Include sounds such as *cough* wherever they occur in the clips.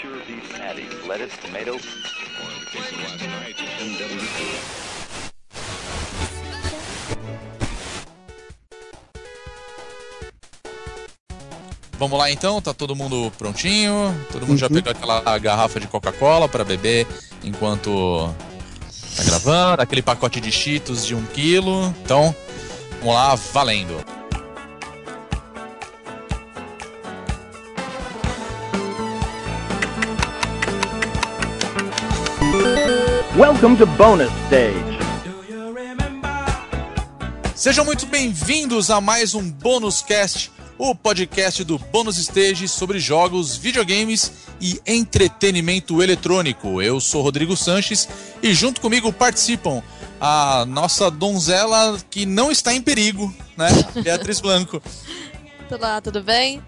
pure beef patty, lettuce, tomato. Vamos lá então, tá todo mundo prontinho? Todo mundo já pegou aquela garrafa de Coca-Cola para beber enquanto tá gravando, aquele pacote de Cheetos de um quilo. Então, vamos lá, valendo. Welcome to bonus stage. Sejam muito bem-vindos a mais um Bônus Cast, o podcast do Bônus Stage sobre jogos, videogames e entretenimento eletrônico. Eu sou Rodrigo Sanches e junto comigo participam a nossa donzela que não está em perigo, né? *laughs* Beatriz Blanco. Olá, tudo bem?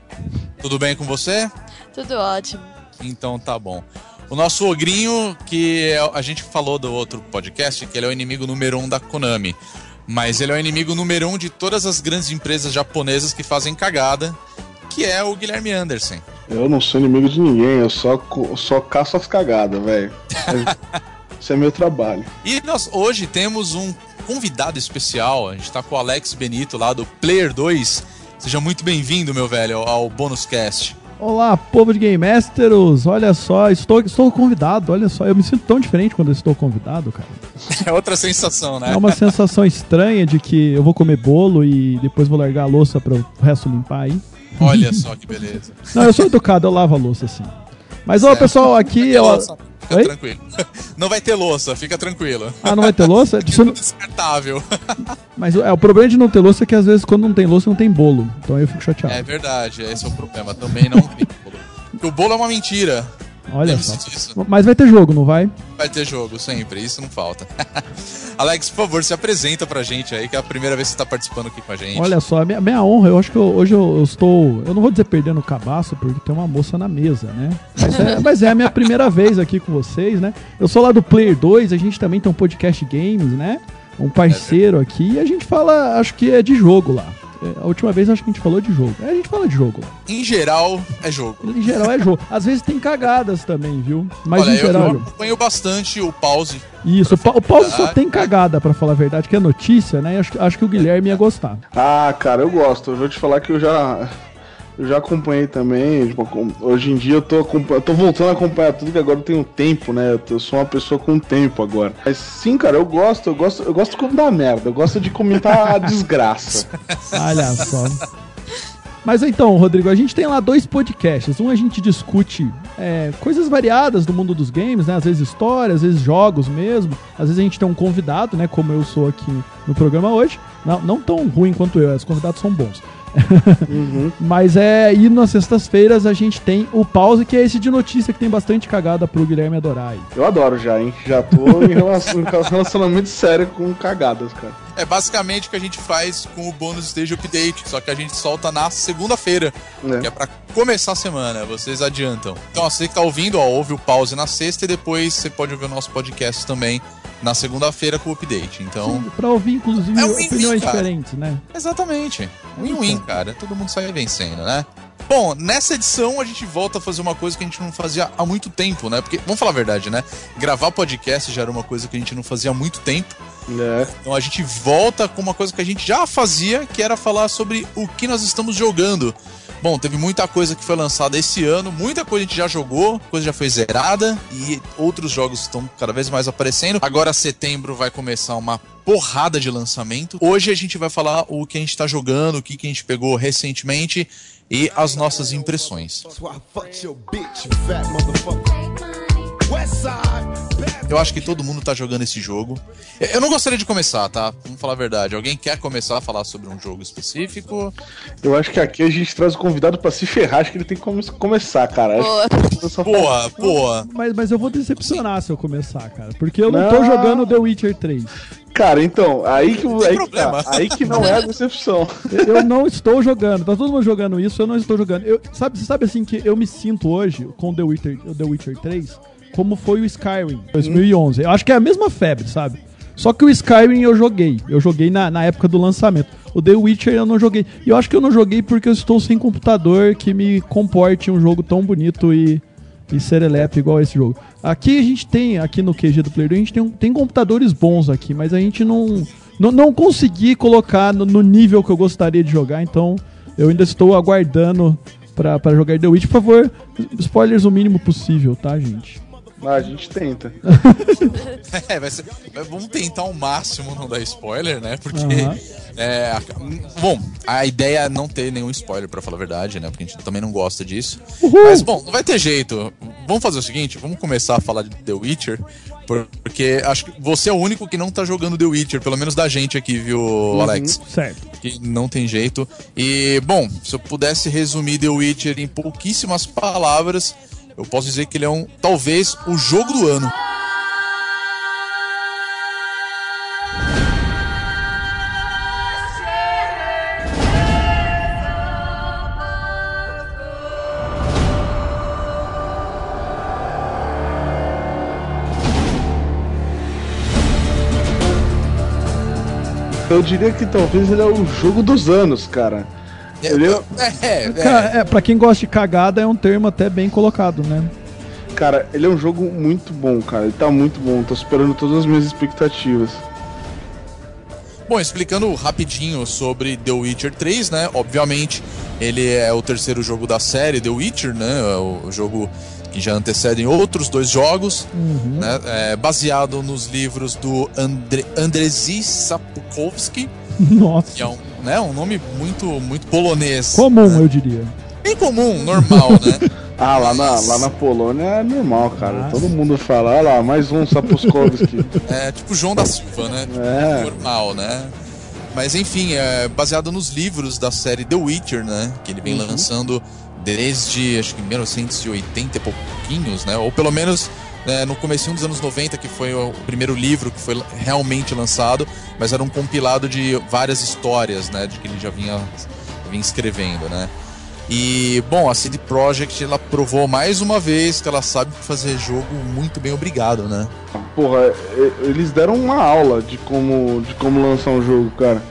Tudo bem com você? Tudo ótimo. Então tá bom. O nosso ogrinho, que é- a gente falou do outro podcast, que ele é o inimigo número um da Konami. Mas ele é o inimigo número um de todas as grandes empresas japonesas que fazem cagada, que é o Guilherme Anderson. Eu não sou inimigo de ninguém, eu só, só caço as cagadas, velho. *laughs* Esse é meu trabalho. E nós hoje temos um convidado especial. A gente tá com o Alex Benito lá do Player 2. Seja muito bem-vindo, meu velho, ao Bônus Cast. Olá, povo de Game Masters! Olha só, estou, estou convidado, olha só, eu me sinto tão diferente quando estou convidado, cara. *laughs* É outra sensação, né? É uma sensação estranha de que eu vou comer bolo e depois vou largar a louça para o resto limpar aí. Olha *laughs* só que beleza. Não, eu sou educado, eu lavo a louça assim. Mas, ô, Certo. pessoal, aqui... Louça, fica Oi? tranquilo. *laughs* Não vai ter louça, fica tranquilo. Ah, não vai ter louça? *laughs* Isso não- Descartável. *laughs* Mas é, o problema de não ter louça é que às vezes quando não tem louça não tem bolo. Então eu fico chateado. É verdade, esse é o problema. Também não tem bolo. Porque o bolo é uma mentira. Olha Lembre-se só. disso. Mas vai ter jogo, não vai? Vai ter jogo, sempre. Isso não falta. *laughs* Alex, por favor, se apresenta pra gente aí, que é a primeira vez que você tá participando aqui com a gente. Olha só, a minha, minha honra, eu acho que eu- hoje eu, eu estou. Eu não vou dizer perdendo o cabaço, porque tem uma moça na mesa, né? Mas é, mas é a minha primeira vez aqui com vocês, né? Eu sou lá do Player 2, a gente também tem um podcast games, né? Um parceiro aqui, e a gente fala, acho que é de jogo lá. É, A última vez acho que a gente falou de jogo. É, a gente fala de jogo. Em geral, é jogo. Em geral é jogo. Às vezes tem cagadas também, viu? Mas Olha, em geral é eu jogo. acompanho bastante o pause. Isso, o, Pa- o Paulo só Verdade, tem cagada, pra falar a verdade, que é notícia, né? E Acho, acho que o Guilherme ia gostar. Ah, cara, eu gosto. Eu vou te falar que eu já. Eu já acompanhei também. tipo, hoje em dia eu tô, eu tô voltando a acompanhar tudo que agora eu tenho tempo, né? Eu, tô- eu sou uma pessoa com tempo agora. Mas sim, cara, eu gosto, eu gosto, eu gosto quando dá merda. Eu gosto de comentar a *laughs* desgraça. Olha só. Mas então, Rodrigo, a gente tem lá dois podcasts. Um a gente discute é, coisas variadas do mundo dos games, né? Às vezes história, às vezes jogos mesmo. Às vezes a gente tem um convidado, né? Como eu sou aqui no programa hoje. Não, não tão ruim quanto eu, os convidados são bons. *laughs* Mas é. E nas sextas-feiras a gente tem o pause, que é esse de notícia que tem bastante cagada pro Guilherme adorar aí. Eu adoro já, hein? Já tô *laughs* em relação- relacionamento sério com cagadas, cara. É basicamente o que a gente faz com o bônus stage update, só que a gente solta na segunda-feira, que é É. pra começar a semana, vocês adiantam. Então, ó, você que tá ouvindo, ó, ouve o pause na sexta e depois você pode ouvir o nosso podcast também na segunda-feira com o update. Então, Sim, pra ouvir, inclusive, É um win-win, opiniões cara. diferentes, né? exatamente. Win-win, cara. Todo mundo sai vencendo, né? Bom, nessa edição a gente volta a fazer uma coisa que a gente não fazia há muito tempo, né? Porque, vamos falar a verdade, né? Gravar podcast já era uma coisa que a gente não fazia há muito tempo. É. Então a gente volta com uma coisa que a gente já fazia, que era falar sobre o que nós estamos jogando. Bom, teve muita coisa que foi lançada esse ano, muita coisa a gente já jogou, coisa já foi zerada e outros jogos estão cada vez mais aparecendo. Agora setembro vai começar uma porrada de lançamento. Hoje a gente vai falar o que a gente tá jogando, o que, que a gente pegou recentemente e as nossas impressões. That's Eu acho que todo mundo tá jogando esse jogo. Eu não gostaria de começar, tá? Vamos falar a verdade. Alguém quer começar a falar sobre um jogo específico? Eu acho que aqui a gente traz o convidado pra se ferrar, acho que ele tem que come- começar, cara. Boa. Boa. Mas, mas eu vou decepcionar se eu começar, cara. Porque eu não, Não. tô jogando The Witcher 3. Cara, então, aí que, aí, que problema. tá, aí que não é a decepção. Eu não estou jogando. Tá todo mundo jogando isso, eu não estou jogando. Eu, sabe, você sabe assim que eu me sinto hoje com The Witcher, o The Witcher 3 como foi o Skyrim 2011. Eu acho que é a mesma febre, sabe? Só que o Skyrim eu joguei. Eu joguei na, na época do lançamento. O The Witcher eu não joguei. E eu acho que eu não joguei porque eu estou sem computador que me comporte um jogo tão bonito e, e serelepe igual esse jogo. Aqui a gente tem, aqui no QG do Player 2, a gente tem, tem computadores bons aqui, mas a gente não, não, não consegui colocar no, no nível que eu gostaria de jogar, então eu ainda estou aguardando pra jogar The Witch. Por favor, spoilers o mínimo possível, tá, gente? Ah, a gente tenta. *laughs* É, vai ser, vamos tentar ao máximo não dar spoiler, né? Porque. Aham. é, bom, a ideia é não ter nenhum spoiler, pra falar a verdade, né? Porque a gente também não gosta disso. Uhul! Mas, bom, não vai ter jeito. Vamos fazer o seguinte: vamos começar a falar de The Witcher. por- Porque acho que você é o único que não tá jogando The Witcher, pelo menos da gente aqui, viu, Alex? Certo. que não tem jeito. E, bom, se eu pudesse resumir The Witcher em pouquíssimas palavras, eu posso dizer que ele é um, talvez, o jogo do ano. Eu diria que talvez ele é o jogo dos anos, cara. Ele é- É, é, É, pra quem gosta de cagada, é um termo até bem colocado, né? Cara, ele é um jogo muito bom, cara. Ele tá muito bom. Tô superando todas as minhas expectativas. Bom, explicando rapidinho sobre The Witcher 3, né? Obviamente, ele é o terceiro jogo da série The Witcher, né? É O jogo que já antecedem outros dois jogos, né? É baseado nos livros do Andre, Andrzej Sapkowski, *laughs* Nossa. que é um, né, um nome muito, muito polonês. Comum, né? eu diria. Bem comum, normal, né? *laughs* Ah, lá na, lá na Polônia é normal, cara. Nossa. Todo mundo fala, olha lá, mais um Sapuskovski. É tipo João da Silva, né? É. Normal, né? Mas enfim, é baseado nos livros da série The Witcher, né? Que ele vem lançando desde, acho que 1980 e pouquinhos, né? Ou pelo menos né, no comecinho dos anos 90, que foi o primeiro livro que foi realmente lançado, mas era um compilado de várias histórias, né? De que ele já vinha, vinha escrevendo, né? E, bom, a CD Projekt, ela provou mais uma vez que ela sabe fazer jogo muito bem obrigado, né? Porra, eles deram uma aula de como, de como lançar um jogo, cara.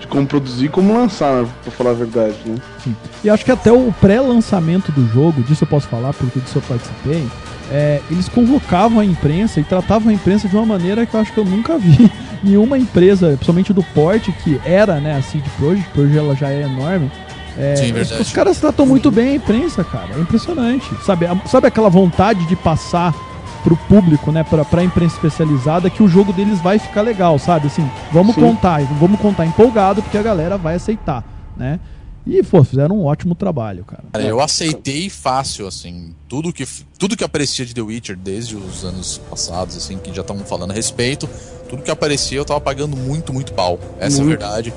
De como produzir e como lançar, né, pra falar a verdade, né? Sim. E acho que até o pré-lançamento do jogo, disso eu posso falar porque disso eu participei, é, eles convocavam a imprensa e tratavam a imprensa de uma maneira que eu acho que eu nunca vi *laughs* nenhuma empresa, principalmente do porte, que era né, a CD Projekt, porque hoje ela já é enorme. é, Sim, verdade. os caras tratam muito bem a imprensa, cara. É impressionante. Sabe, a- sabe aquela vontade de passar pro público, né, pra, pra imprensa especializada, que o jogo deles vai ficar legal, sabe? Assim, vamos Sim. contar, vamos contar empolgado, porque a galera vai aceitar, né? E, pô, fizeram um ótimo trabalho, cara. Cara, eu aceitei fácil, assim, tudo que, tudo que aparecia de The Witcher desde os anos passados, assim, que já estavam falando a respeito, tudo que aparecia eu tava pagando muito, muito pau. Essa é a Muito. verdade.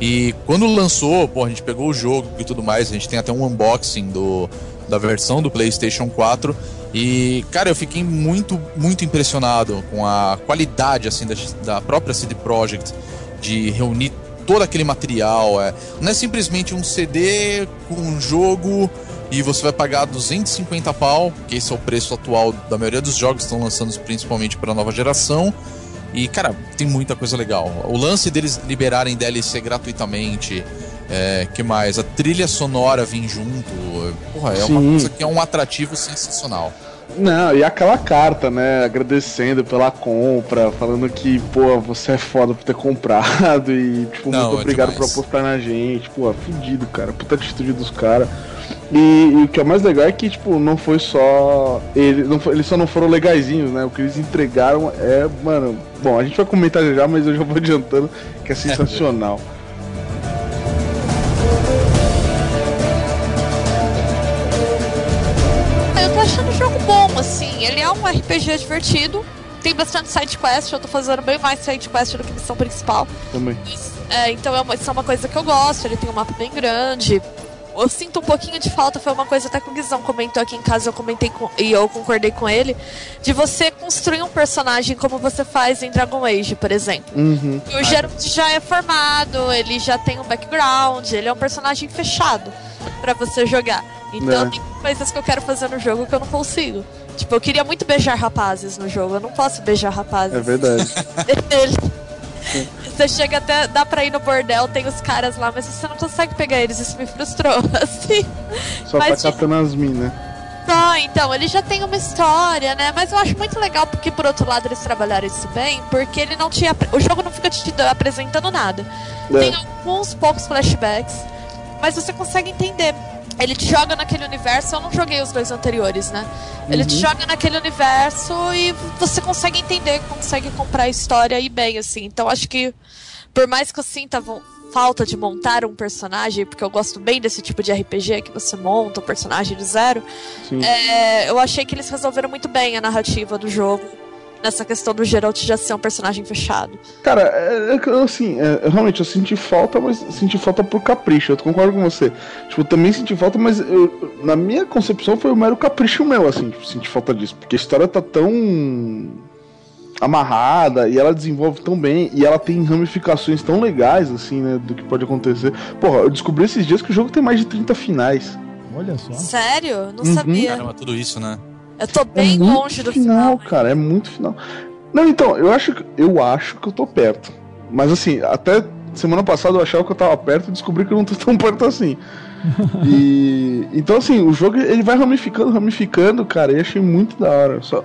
E quando lançou, pô, a gente pegou o jogo e tudo mais, a gente tem até um unboxing do, da versão do PlayStation 4. E, cara, eu fiquei muito, muito impressionado com a qualidade, assim, da, da própria CD Projekt de reunir todo aquele material. É, não é simplesmente um CD com um jogo e você vai pagar 250 pau, que esse é o preço atual da maioria dos jogos que estão lançando principalmente para a nova geração. E, cara, tem muita coisa legal. O lance deles liberarem DLC gratuitamente. É, que mais? A trilha sonora vir junto. Porra, é uma Sim. coisa que é um atrativo sensacional. Não, e aquela carta, né, agradecendo pela compra, falando que, pô, você é foda por ter comprado e, tipo, Não, muito é obrigado demais. por apostar na gente, pô, fudido, cara, puta atitude dos caras. E, e o que é mais legal é que, tipo, não foi só. Ele, não foi- eles só não foram legaisinhos, né? O que eles entregaram é, mano. Bom, a gente vai comentar já, mas eu já vou adiantando que é *laughs* sensacional. RPG divertido. Tem bastante side quest, eu tô fazendo bem mais side quest do que missão principal. Também. É, então é uma, isso é uma coisa que eu gosto, ele tem um mapa bem grande. Eu sinto um pouquinho de falta, foi uma coisa até que o Guizão comentou aqui em casa, eu comentei com, e eu concordei com ele, de você construir um personagem como você faz em Dragon Age, por exemplo. Uhum. E o Geralt já é formado, ele já tem um background, ele é um personagem fechado pra você jogar. Então É. tem coisas que eu quero fazer no jogo que eu não consigo. Tipo, eu queria muito beijar rapazes no jogo, eu não posso beijar rapazes. É verdade. Você chega até, dá pra ir no bordel, tem os caras lá, mas você não consegue pegar eles, isso me frustrou, *laughs* assim. Só Mas, tá catando as minas. Não, então, ele já tem uma história, né? Mas eu acho muito legal porque, por outro lado, eles trabalharam isso bem, porque ele não tinha. O jogo não fica te apresentando nada. É. Tem alguns poucos flashbacks, mas você consegue entender. Ele te joga naquele universo, eu não joguei os dois anteriores, né? Ele te joga naquele universo e você consegue entender, consegue comprar a história e bem, assim. Então acho que, por mais que eu sinta falta de montar um personagem, porque eu gosto bem desse tipo de RPG que você monta um personagem do zero, é, eu achei que eles resolveram muito bem a narrativa do jogo. Nessa questão do Geralt já ser um personagem fechado. Cara, é, é, assim, é, realmente eu senti falta, mas senti falta por capricho. Eu concordo com você. Tipo, eu também senti falta, mas eu- na minha concepção foi um mero capricho meu, assim, tipo, senti falta disso. Porque a história tá tão amarrada e ela desenvolve tão bem e ela tem ramificações tão legais, assim, né, do que pode acontecer. Porra, eu descobri esses dias que o jogo tem mais de 30 finais. Olha só. Sério? Não Uhum. sabia. Caramba, tudo isso, né? Eu tô bem é longe do final, final. cara, é muito final. Não, então, eu acho que eu acho que eu tô perto. Mas assim, até semana passada eu achava que eu tava perto e descobri que eu não tô *laughs* tão perto assim. *laughs* e então assim, o jogo ele vai ramificando, ramificando, cara, e achei muito da hora. Só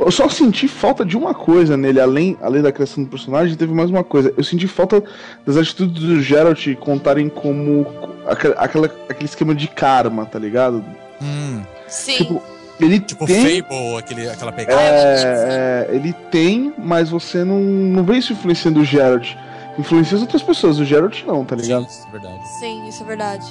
eu só senti falta de uma coisa nele, além, além da criação do personagem, teve mais uma coisa. Eu senti falta das atitudes do Geralt contarem como aquele, aquela, aquele esquema de karma, tá ligado? Hum, Sim. Tipo, ele tipo tem Fable, aquele, aquela pegada. é, é, ele tem, mas você não, não vê isso influenciando o Geralt. Influencia as outras pessoas, o Geralt não, tá ligado? Sim, é verdade. Sim, isso é verdade.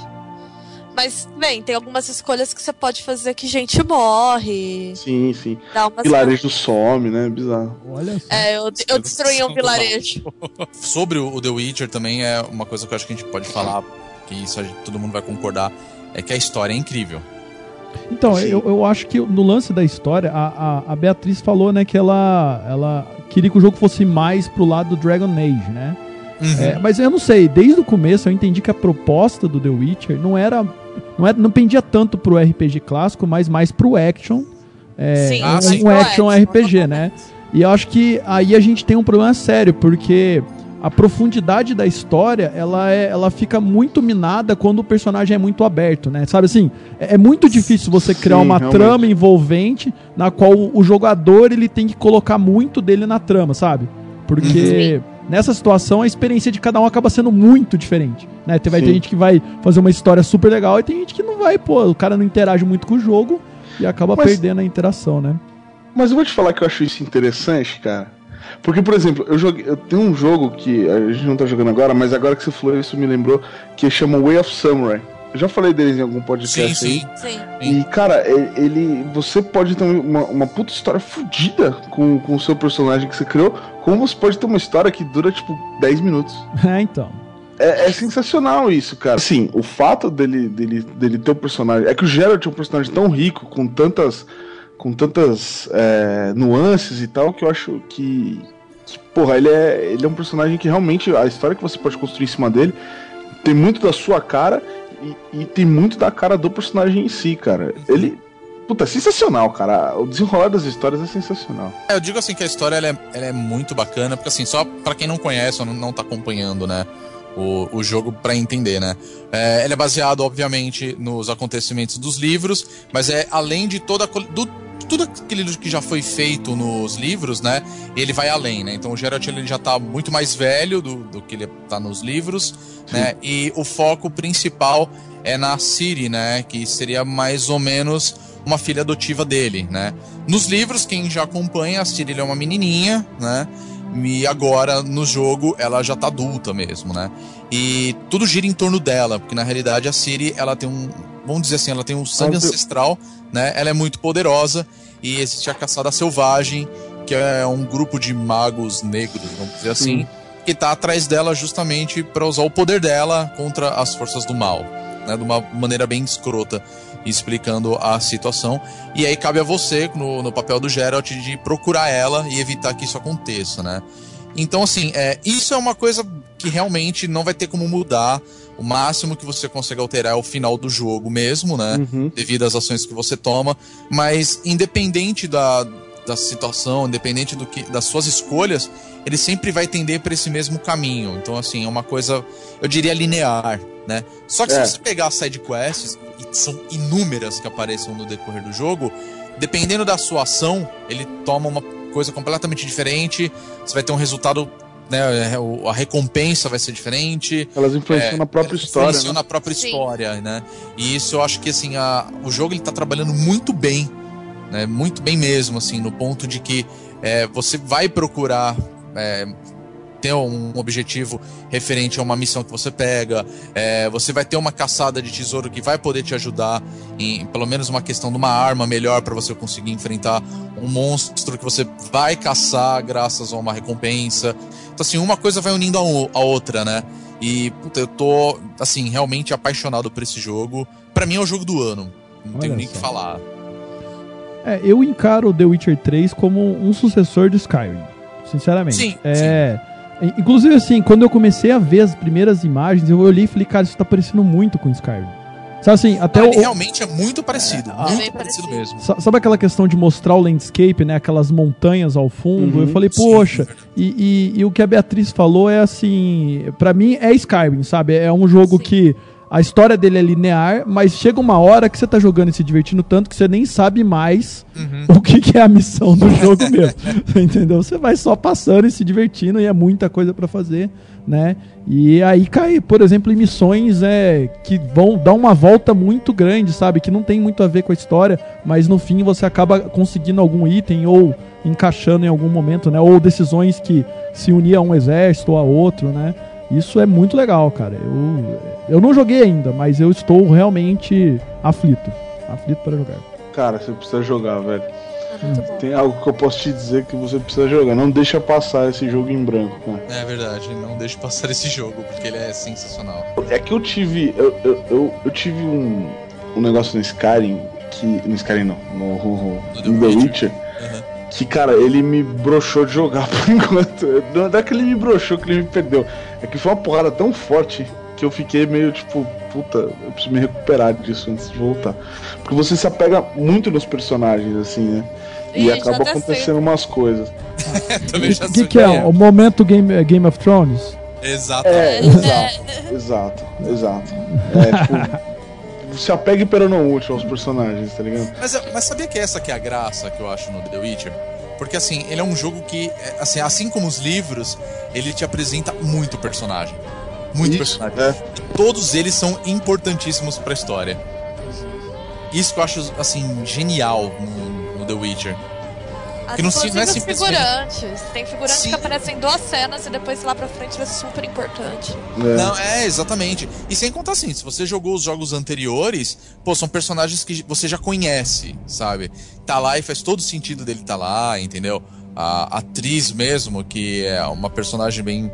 Mas, bem, tem algumas escolhas que você pode fazer que gente morre. Sim, sim. Dá umas. Vilarejo some, né? Bizarro. Olha só. É, eu, eu destruí um *laughs* vilarejo. *laughs* Sobre o The Witcher também é uma coisa que eu acho que a gente pode falar, que isso a gente- todo mundo vai concordar, é que a história é incrível. Então, Sim. eu, eu acho que no lance da história, a, a, a Beatriz falou, né, que ela, ela queria que o jogo fosse mais pro lado do Dragon Age, né? Uhum. É, mas eu não sei, desde o começo eu entendi que a proposta do The Witcher não era. Não, era, não pendia tanto pro RPG clássico, mas mais pro action. É, Sim, um, sim. um pro action RPG, né? E eu acho que aí a gente tem um problema sério, porque a profundidade da história, ela, é, ela fica muito minada quando o personagem é muito aberto, né? Sabe assim, é, é muito difícil você criar Sim, uma realmente. trama envolvente na qual o, o jogador ele tem que colocar muito dele na trama, sabe? Porque nessa situação a experiência de cada um acaba sendo muito diferente, né? Tem- Vai ter gente que vai fazer uma história super legal e tem gente que não vai, pô, o cara não interage muito com o jogo e acaba Mas- perdendo a interação, né? Mas eu vou te falar que eu acho isso interessante, cara. Porque, por exemplo, eu joguei. Eu tenho um jogo que a gente não tá jogando agora, mas agora que você falou isso me lembrou, que chama Way of Samurai. Eu já falei deles em algum Sim, podcast aí. sim. Sim. E, cara, ele. Você pode ter uma, uma puta história fodida com, com o seu personagem que você criou, como você pode ter uma história que dura, tipo, 10 minutos. *laughs* É, então. É, é sensacional isso, cara. Assim, o fato dele, dele, dele ter um personagem. É que o Geralt é um personagem tão rico, com tantas. Com tantas é, nuances e tal, que eu acho que. que, porra, ele é, ele é um personagem que realmente. A história que você pode construir em cima dele tem muito da sua cara e, e tem muito da cara do personagem em si, cara. Ele. Puta, é sensacional, cara. O desenrolar das histórias é sensacional. É, eu digo assim que a história ela é, ela é muito bacana, porque assim, só pra quem não conhece ou não, não tá acompanhando, né, o, o jogo pra entender, né. É, ele é baseado, obviamente, nos acontecimentos dos livros, mas é além de toda do, tudo aquilo que já foi feito nos livros, né, ele vai além, né. Então o Geralt ele já tá muito mais velho do, do que ele tá nos livros, né, e o foco principal é na Ciri, né, que seria mais ou menos uma filha adotiva dele, né. Nos livros, quem já acompanha, a Ciri é uma menininha, né? E agora, no jogo, ela já tá adulta mesmo, né? E tudo gira em torno dela, porque na realidade a Ciri, ela tem um. Vamos dizer assim, ela tem um sangue ancestral, né? Ela é muito poderosa e existe a Caçada Selvagem, que é um grupo de magos negros, vamos dizer assim, que tá atrás dela justamente para usar o poder dela contra as forças do mal, né? De uma maneira bem escrota explicando a situação. E aí cabe a você, no, no papel do Geralt, de procurar ela e evitar que isso aconteça, né? Então, assim, é, isso é uma coisa que realmente não vai ter como mudar. O máximo que você consegue alterar é o final do jogo mesmo, né? Uhum. Devido às ações que você toma. Mas, independente da, da situação, independente do que, das suas escolhas, ele sempre vai tender para esse mesmo caminho. Então, assim, é uma coisa, eu diria, linear, né? Só que É. se você pegar as side quests, e são inúmeras que apareçam no decorrer do jogo, dependendo da sua ação, ele toma uma coisa completamente diferente, você vai ter um resultado, né? o- A recompensa vai ser diferente. Elas influenciam É, na própria elas história, influenciam né? na própria Sim. história, né? E isso eu acho que assim, a, o jogo ele tá trabalhando muito bem, né? Muito bem mesmo, assim, no ponto de que é, você vai procurar é, ter um objetivo referente a uma missão que você pega, é, você vai ter uma caçada de tesouro que vai poder te ajudar em pelo menos uma questão de uma arma melhor para você conseguir enfrentar um monstro que você vai caçar graças a uma recompensa. Então, assim, uma coisa vai unindo a, o- a outra, né? E, puta, eu tô, assim, realmente apaixonado por esse jogo. Pra mim é o jogo do ano. Não Olha tenho nem o que falar. É, eu encaro The Witcher 3 como um sucessor de Skyrim. Sinceramente. Sim, é. Inclusive, assim, quando eu comecei a ver as primeiras imagens, eu olhei e falei, cara, isso tá parecendo muito com Skyrim. Sabe assim, até Ah, o. realmente é muito parecido. ah, muito bem parecido parecido. mesmo. Sa- Sabe aquela questão de mostrar o landscape, né? Aquelas montanhas ao fundo? Uhum, eu falei, sim, poxa, e, e- e o que a Beatriz falou é assim, pra mim é Skyrim, sabe? É um jogo Sim. que a história dele é linear, mas chega uma hora que você tá jogando e se divertindo tanto que você nem sabe mais Uhum. *laughs* o que, que é a missão do jogo *laughs* mesmo. Entendeu? Você vai só passando e se divertindo e é muita coisa pra fazer, né? E aí cai, por exemplo, em missões é, que vão dar uma volta muito grande, sabe? Que não tem muito a ver com a história, mas no fim você acaba conseguindo algum item ou encaixando em algum momento, né? Ou decisões que se unir a um exército ou a outro, né? Isso é muito legal, cara. Eu, eu não joguei ainda, mas eu estou realmente aflito. Aflito para jogar. Cara, você precisa jogar, velho. Bom. Tem algo que eu posso te dizer que você precisa jogar. Não deixa passar esse jogo em branco, cara. É verdade, não deixe passar esse jogo, porque ele é sensacional. É que eu tive. Eu, eu, eu, eu tive um, um negócio no Skyrim que. No Skyrim não, no, no, No The The Witcher. Witcher. Uhum. Que, cara, ele me broxou de jogar *laughs* por enquanto. Não é que ele me broxou, que ele me perdeu. É que foi uma porrada tão forte que eu fiquei meio tipo, puta, eu preciso me recuperar disso antes de voltar. Porque você se apega muito nos personagens, assim, né? E já acaba até acontecendo umas coisas. *laughs* Também já que, sei que é? O momento Game, Game of Thrones? Exatamente. É, exato, exato, exato. *laughs* É, tipo, se apegue pero não útil aos personagens, tá ligado? Mas, mas sabia que essa que é a graça que eu acho no The Witcher? Porque assim, ele é um jogo que, é, assim, assim como os livros, ele te apresenta muito personagem. Muito Isso, personagem. é. E todos eles são importantíssimos pra história. Isso que eu acho, assim, genial no, no The Witcher. As, Que não se- não é figurantes. Tem figurantes Sim. que aparecem em duas cenas e depois lá pra frente é super importante. é. Não, é, exatamente. E sem contar assim, se você jogou os jogos anteriores, pô, são personagens que você já conhece, sabe? Tá lá e faz todo sentido dele tá lá, entendeu? A atriz mesmo, que é uma personagem bem,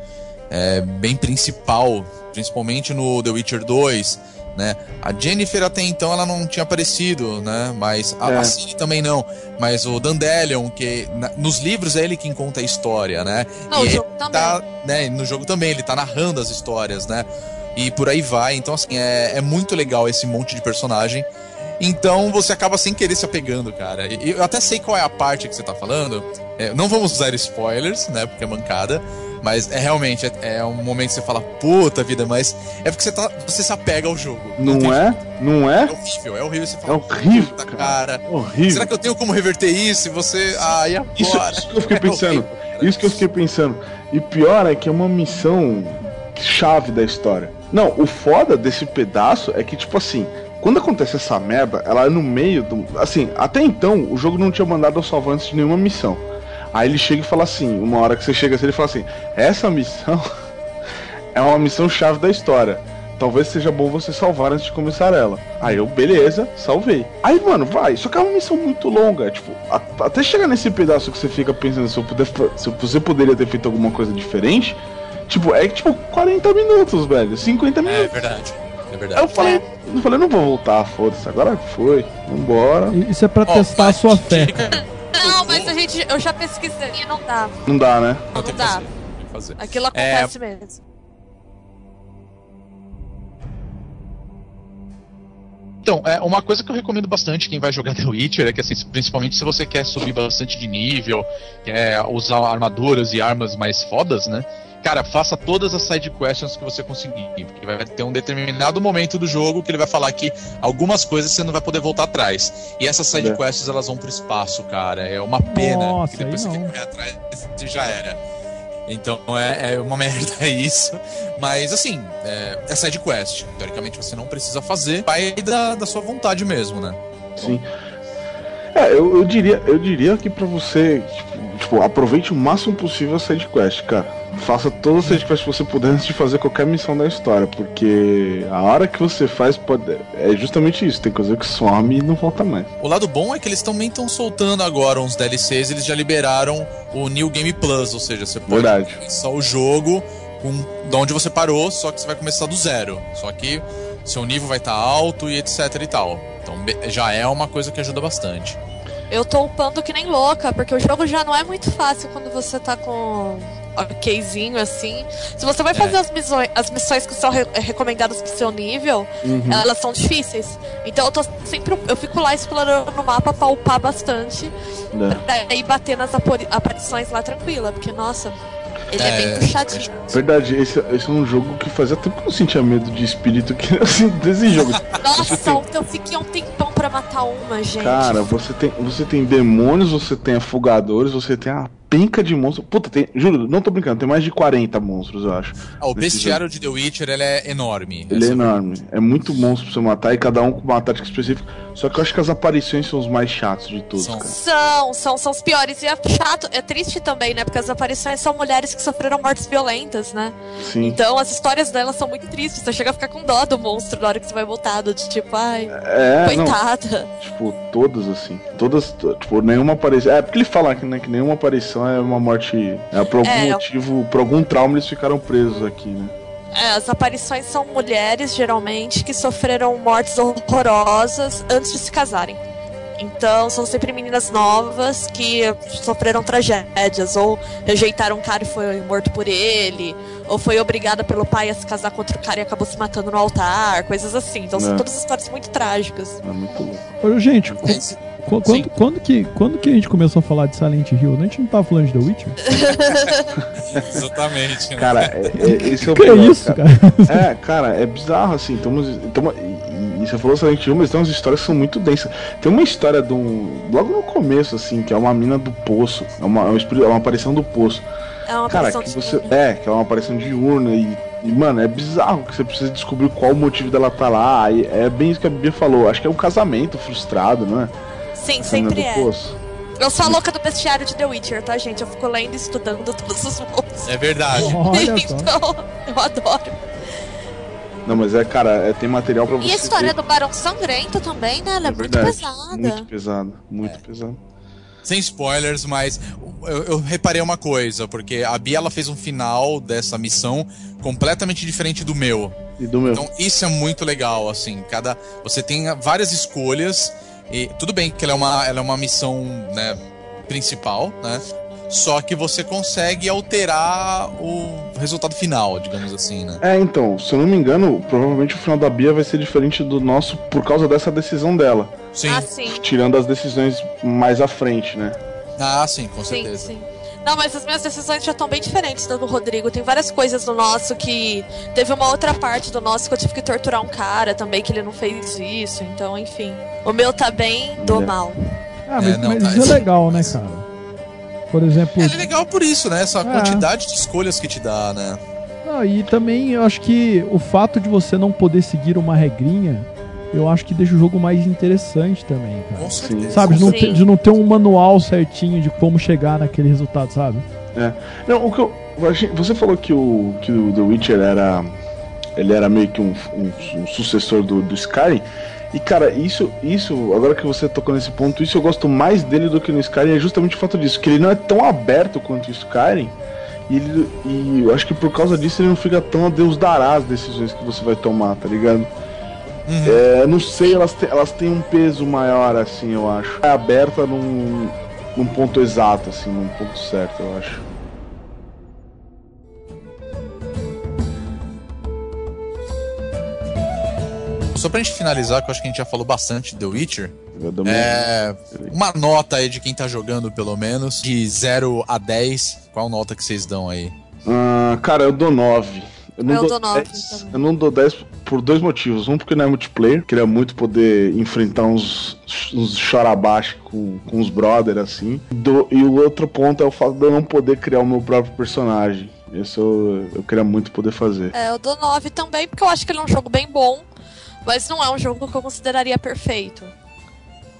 é, bem principal, principalmente no The Witcher 2, né? A Jennifer até então ela não tinha aparecido, né? Mas a, É. a também não. Mas o Dandelion, que na- nos livros é ele quem conta a história, né? Não, o E jogo também. tá, né, no jogo também, ele tá narrando as histórias, né? E por aí vai. Então, assim, é, é muito legal esse monte de personagem. Então você acaba sem querer se apegando, cara. E eu até sei qual é a parte que você tá falando. É, não vamos usar spoilers, né? Porque é mancada. Mas é realmente, é, é um momento que você fala, puta vida, mas é porque você, tá, você se apega ao jogo. tem Não é? Não É é? horrível, é horrível. Você É horrível, puta, cara. cara. Horrível. Será que eu tenho como reverter isso? E você. Ah, e agora? Isso, isso que eu fiquei *laughs* É pensando. horrível. Isso que eu fiquei pensando. E pior é que é uma missão chave da história. Não, o foda desse pedaço é que, tipo assim, quando acontece essa merda, ela é no meio do. Assim, até então, o jogo não tinha mandado eu salvar antes de nenhuma missão. Aí ele chega e fala assim, uma hora que você chega assim, ele fala assim, essa missão *laughs* é uma missão chave da história. Talvez seja bom você salvar antes de começar ela. Aí eu, beleza, salvei. Aí, mano, vai. Só que é uma missão muito longa. Tipo, a- até chegar nesse pedaço que você fica pensando se, eu puder, se você poderia ter feito alguma coisa diferente. Tipo, é tipo 40 minutos, velho. 50 É minutos. verdade. É Aí verdade. eu falei, eu falei, não vou voltar, foda-se. Agora foi. Vambora. Isso é pra Ó, testar a sua fé. *laughs* Não. Eu já pesquisei e não dá. Não dá, né? Não, tem que dá. fazer. Aquilo É. acontece mesmo. Então, é, uma coisa que eu recomendo bastante quem vai jogar The Witcher é que, assim, principalmente se você quer subir bastante de nível, quer usar armaduras e armas mais fodas, né? Cara, faça todas as side questions que você conseguir, porque vai ter um determinado momento do jogo que ele vai falar que algumas coisas você não vai poder voltar atrás. E essas side É. quests elas vão pro espaço, cara. É uma pena. Nossa, que depois você não. fica atrás e já era. Então é, é uma *laughs* merda isso. Mas assim, é, é side quest. Teoricamente você não precisa fazer. Vai da, da sua vontade mesmo, né? Sim. É, eu, eu diria, eu diria que pra você, tipo, tipo, aproveite o máximo possível a side quest, cara. Faça todas as quests que você puder antes de fazer qualquer missão da história, porque a hora que você faz pode é justamente isso, tem coisa que some e não volta mais. O lado bom é que eles também estão soltando agora uns DLCs, eles já liberaram o New Game Plus, ou seja, você pode Verdade. começar o jogo com de onde você parou, só que você vai começar do zero. Só que seu nível vai estar alto e etc e tal. Então já é uma coisa que ajuda bastante. Eu tô upando que nem louca, porque o jogo já não é muito fácil quando você tá com okzinho assim. Se você vai fazer as, missões, as missões que são re- recomendadas pro seu nível, elas são difíceis. Então eu tô sempre. Eu fico lá explorando o mapa pra upar bastante. né? Pra ir bater nas aparições lá tranquila, porque, nossa, ele é, É, bem puxadinho. Verdade, esse, esse é um jogo que fazia tempo que eu não sentia medo de espírito que assim, desse jogo. Nossa, ontem eu fiquei um tempão pra matar uma, gente. Cara, você tem, você tem demônios, você tem afogadores, você tem a penca de monstros. Puta, tem, juro, não tô brincando, tem mais de 40 monstros, eu acho. Ah, o bestiário de The Witcher ele é enorme. Ele é enorme. É muito monstro pra você matar e cada um com uma tática específica. Só que eu acho que as aparições são os mais chatos de todos, São. cara. São, são, são os piores. E é chato, é triste também, né? Porque as aparições são mulheres que sofreram mortes violentas, né? Sim. Então as histórias delas são muito tristes. Você chega a ficar com dó do monstro na hora que você vai voltado. De tipo, ai, É, não. coitada. Tipo, todas assim. Todas, to- tipo, nenhuma aparição. É porque ele fala que, né, que nenhuma aparição é uma morte. É por algum É. motivo, por algum trauma eles ficaram presos aqui, né? É, as aparições são mulheres, geralmente, que sofreram mortes horrorosas antes de se casarem. Então, são sempre meninas novas que sofreram tragédias, ou rejeitaram um cara e foi morto por ele, ou foi obrigada pelo pai a se casar com outro cara e acabou se matando no altar, coisas assim. Então, são É. todas histórias muito trágicas. É muito louco. Gente, qu- Quando, quando, que, quando que a gente começou a falar de Silent Hill? A gente não tava falando de The Witcher? *laughs* Exatamente. né? Cara, é, é- esse é o Que é isso, cara? É, cara, é bizarro assim. Tamo, tamo, e, e você falou Silent Hill, mas tem umas histórias que são muito densas. Tem uma história de um. Logo no começo, assim, que é uma mina do poço. É uma, é uma, é uma aparição do poço. É uma Cara, aparição que de você. É, que é uma aparição diurna e. E, mano, é bizarro que você precisa descobrir qual o motivo dela tá lá. E é bem isso que a Bia falou. Acho que é um casamento frustrado, não é? Sim, sempre é. poço. Eu sou a louca do bestiário de The Witcher, tá, gente? Eu fico lendo e estudando todos os monstros. É verdade. *laughs* Então, eu adoro. Não, mas é, cara, é, tem material pra você. E a história ver. do Barão Sangrento também, né? Ela é, É muito pesada. Muito pesado, muito É. pesado. Sem spoilers, mas eu, eu reparei uma coisa, porque a Bia ela fez um final dessa missão completamente diferente do meu. E do meu. Então isso é muito legal, assim, cada você tem várias escolhas e tudo bem que ela é uma, ela é uma missão, né, principal, né? Só que você consegue alterar o resultado final, digamos assim, né? É, então, se eu não me engano, provavelmente o final da Bia vai ser diferente do nosso por causa dessa decisão dela. Sim. Ah, sim. Tirando as decisões mais à frente, né? Ah, sim, com Sim, certeza. sim. Não, mas as minhas decisões já estão bem diferentes do Rodrigo. Tem várias coisas no nosso que. Teve uma outra parte do nosso que eu tive que torturar um cara também, que ele não fez isso. Então, enfim. O meu tá bem do É. mal. Ah, mas, É, não, mas tá- isso é legal, né, cara? Por exemplo. É legal por isso, né? Essa É. quantidade de escolhas que te dá, né? Não, e também eu acho que o fato de você não poder seguir uma regrinha, eu acho que deixa o jogo mais interessante também, cara. Com certeza. Sabe, de não, ter, de não ter um manual certinho de como chegar naquele resultado, sabe? Não, o que eu. Você falou que o, que o The Witcher era. Ele era meio que um, um- um sucessor do, do Skyrim. E cara, isso, isso, agora que você tocou nesse ponto, isso eu gosto mais dele do que no Skyrim é justamente o fato disso, que ele não é tão aberto quanto o Skyrim. E, ele, e eu acho que por causa disso ele não fica tão a Deus dará as decisões que você vai tomar, tá ligado? Uhum. É, não sei, elas, te- elas têm um peso maior, assim, eu acho. É aberta num, num ponto exato, assim, num ponto certo, eu acho. Só pra gente finalizar, que eu acho que a gente já falou bastante de The Witcher. É, uma nota aí de quem tá jogando, pelo menos, de 0 a 10. Qual nota que vocês dão aí? Ah, cara, eu dou 9. Eu não Eu dou, dou nove 10. também. Eu não dou 10 por dois motivos. Um, porque não é multiplayer. Queria muito poder enfrentar uns, uns com, com os brother, assim. Do- e o outro ponto é o fato de eu não poder criar o meu próprio personagem. Isso eu, eu queria muito poder fazer. É, eu dou 9 também, porque eu acho que ele é um jogo bem bom, mas não é um jogo que eu consideraria perfeito.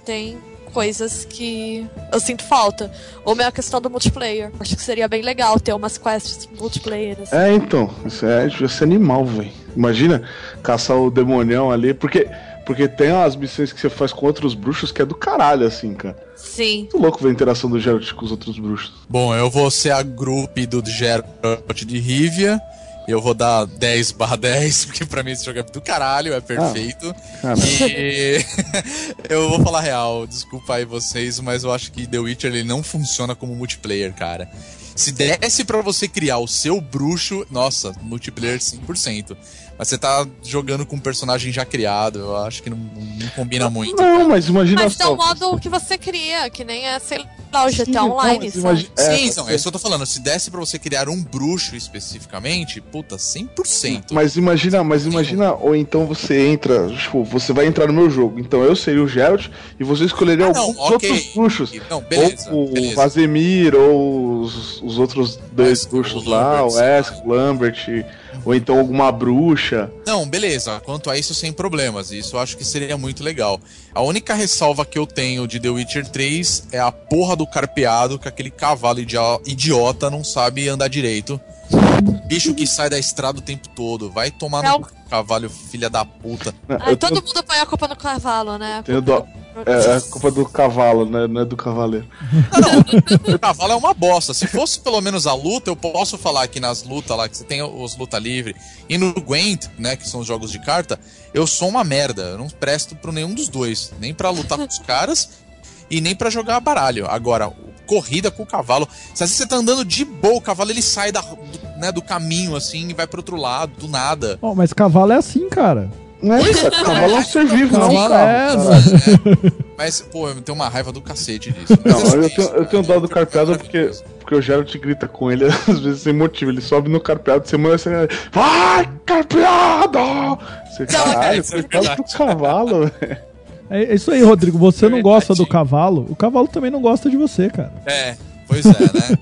Tem coisas que eu sinto falta. Ou mesmo a questão do multiplayer. Acho que seria bem legal ter umas quests multiplayer. Assim. É, então, isso é, devia ser animal, velho. Imagina caçar o demonião ali, porque, porque tem as missões que você faz com outros bruxos que é do caralho, assim, cara. Sim. Muito louco ver a interação do Geralt com os outros bruxos. Bom, eu vou ser a grupo do Geralt de Rivia. Eu vou dar 10 barra 10, *laughs* porque pra mim esse jogo é do caralho, é perfeito. Cara, E *laughs* eu vou falar real, desculpa aí vocês, mas eu acho que The Witcher ele não funciona como multiplayer, cara. Se desse pra você criar o seu bruxo, nossa, multiplayer 100%. Mas você tá jogando com um personagem já criado, eu acho que não, não combina muito. não, mas imagina Mas é só. o modo que você cria, que nem é, sei lá, o GTA Sim, não, Online. mas sabe? imagina- é, Sim, então, é isso que eu tô falando. Se desse pra você criar um bruxo especificamente, puta, 100%. Mas imagina, mas imagina, ou então você entra, tipo, você vai entrar no meu jogo. Então eu seria o Geralt e você escolheria Ah, não, alguns ok. outros bruxos. Não, beleza, ou o. Vazemir, ou os, os outros dois Wesk, bruxos o lá, o Lambert, Esk, o Lambert, ou então alguma bruxa. Não, beleza. Quanto a isso, sem problemas. Isso eu acho que seria muito legal. A única ressalva que eu tenho de The Witcher 3 é a porra do carpeado, que aquele cavalo idio- idiota não sabe andar direito. Bicho que sai da estrada o tempo todo. Vai tomar É no o- cavalo, filha da puta. Ai, eu todo mundo põe a culpa no cavalo, né? tenho dó. É, é culpa do cavalo, né? Não é do cavaleiro. O cavalo é uma bosta. Se fosse pelo menos a luta, eu posso falar que nas lutas lá, que você tem os luta livre, e no Gwent, né, que são os jogos de carta, eu sou uma merda. Eu não presto pro nenhum dos dois. Nem pra lutar com os caras e nem pra jogar baralho. Agora, corrida com o cavalo. Se às vezes você tá andando de boa, o cavalo ele sai da, do, né, do caminho assim e vai pro outro lado, do nada. Ó, mas cavalo é assim, cara. Não é, cara, cavalo é um *laughs* ser vivo, não carro. é, caralho. Mas, pô, eu tenho uma raiva do cacete disso. Não, eu tenho, eu tenho dó do carpeado porque, porque o Geralt grita com ele *laughs* às vezes sem motivo. Ele sobe no carpeado, você manda você. Vai, carpeado! Você, caralho, é coitado verdade. do cavalo, velho. *laughs* É é isso aí, Rodrigo. Você não gosta do cavalo, o cavalo também não gosta de você, cara. É, pois é, né?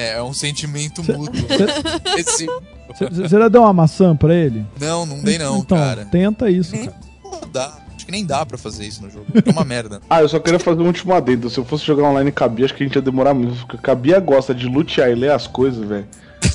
É, é um sentimento mútuo. Esse... Você já deu uma maçã pra ele? Não, não dei não, então, cara. tenta isso, Nem- cara. Não dá. Acho que nem dá pra fazer isso no jogo. É uma merda. *laughs* Ah, eu só queria fazer um último adendo. Se eu fosse jogar online Cabia, acho que a gente ia demorar muito. Porque Cabia gosta de lutear e ler as coisas, velho.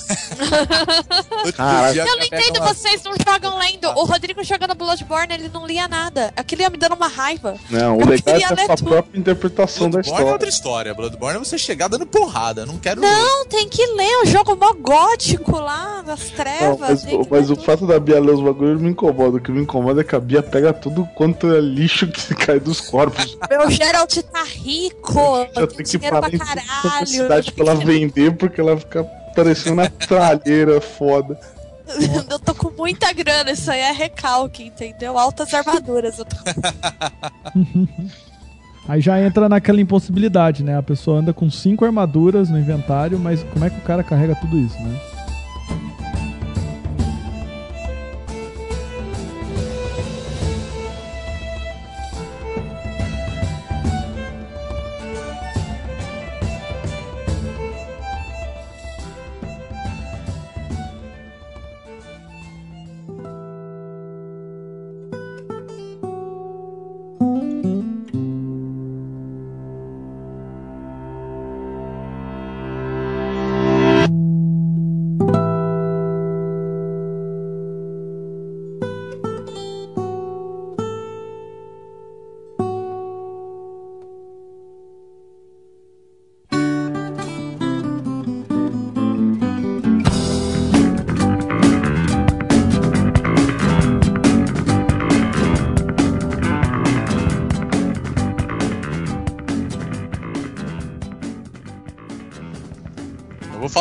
*laughs* Caraca. Eu não entendo, vocês não jogam lendo. O Rodrigo jogando Bloodborne, ele não lia nada. Aquilo ia me dando uma raiva. Não, o legal é a ler sua tudo. própria interpretação da Bloodborne é história. outra história. Bloodborne é você chegar dando porrada. Não quero. Não, tem que ler o jogo mó gótico lá, Não, trevas. mas, que mas ler o fato da Bia ler os bagulhos me incomoda. O que me incomoda é que a Bia pega tudo quanto é lixo que *laughs* cai dos corpos. Meu Geralt tá rico, *laughs* Já tem que parar pra caralho. cidade pra ela vender, porque ela fica parecendo uma tralheira foda. *laughs* Eu tô com muita grana, isso aí é recalque, entendeu? Altas armaduras. Eu tô... *laughs* Aí já entra naquela impossibilidade, né? A pessoa anda com cinco armaduras no inventário, mas como é que o cara carrega tudo isso, né?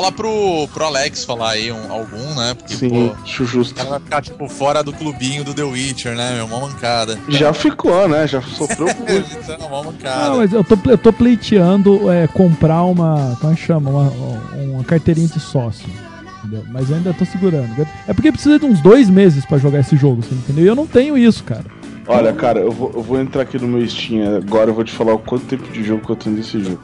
Falar pro, pro Alex falar aí um- algum, né? Porque, Sim, pô, acho justo. cara vai ficar, tipo, fora do clubinho do The Witcher, né, meu? Uma mancada. Já ficou, né? Já sofreu *laughs* Então, uma mancada. Não, mas eu tô, eu tô pleiteando é, comprar uma. Como é que chama? Uma, uma carteirinha de sócio. Entendeu? Mas eu ainda tô segurando. É porque precisa de uns dois meses pra jogar esse jogo, você entendeu? E eu não tenho isso, cara. Olha, cara, eu vou, eu vou entrar aqui no meu Steam agora, eu vou te falar o quanto tempo de jogo que eu tenho desse jogo.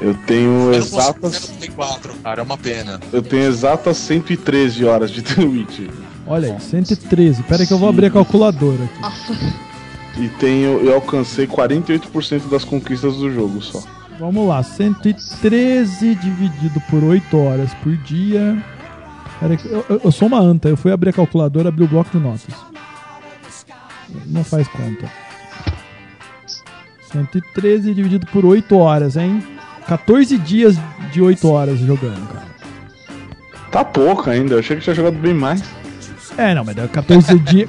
Eu tenho Eu consigo exatas. 4, cara, é uma pena. Eu tenho exatas 113 horas de *laughs* The Witcher. Olha aí, 113. Pera aí que eu vou abrir a calculadora aqui. E tenho. Eu alcancei 48% das conquistas do jogo só. Vamos lá, 113 dividido por 8 horas por dia. Pera aí, que eu, eu- eu sou uma anta, eu fui abrir a calculadora, abri o bloco de notas. Não faz conta. 113 dividido por 8 horas, hein? 14 dias de 8 horas jogando, cara. Tá pouco ainda, eu achei que tinha jogado bem mais. É, não, mas dá 14 dias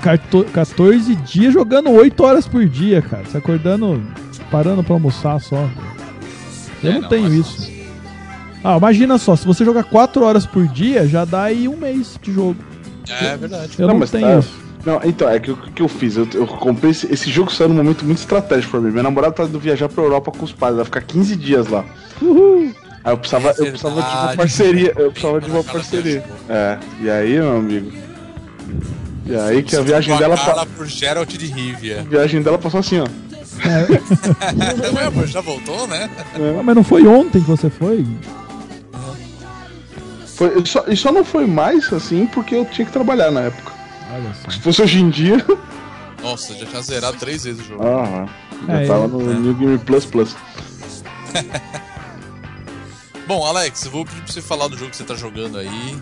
14 dias jogando 8 horas por dia, cara. Você acordando, parando pra almoçar só. Eu É, não, não, tenho isso. Ah, imagina só, se você jogar 4 horas por dia, já dá aí um mês de jogo. É verdade. Eu não, tenho tá- isso. Não, então, é que o que eu fiz? Eu, eu comprei esse, esse jogo saiu num momento muito estratégico pra mim. Minha namorada tá indo viajar pra Europa com os pais, ela vai ficar 15 dias lá. Uhul. Aí eu precisava, eu precisava de uma parceria. Eu precisava de uma parceria. É, e aí, meu amigo? E aí que a viagem dela, a cara pa- por Geralt de Rivia. a viagem dela passou assim, ó. É, *laughs* Ué, amor, já voltou, né? mas não foi ontem que você foi? Foi, só, e só não foi mais assim porque eu tinha que trabalhar na época. Olha só. Se fosse hoje em dia. *laughs* Nossa, já tinha zerado três vezes o jogo. Ah, já É, tava é. no New Game Plus Plus. *laughs* Bom, Alex, eu vou pedir pra você falar do jogo que você tá jogando aí.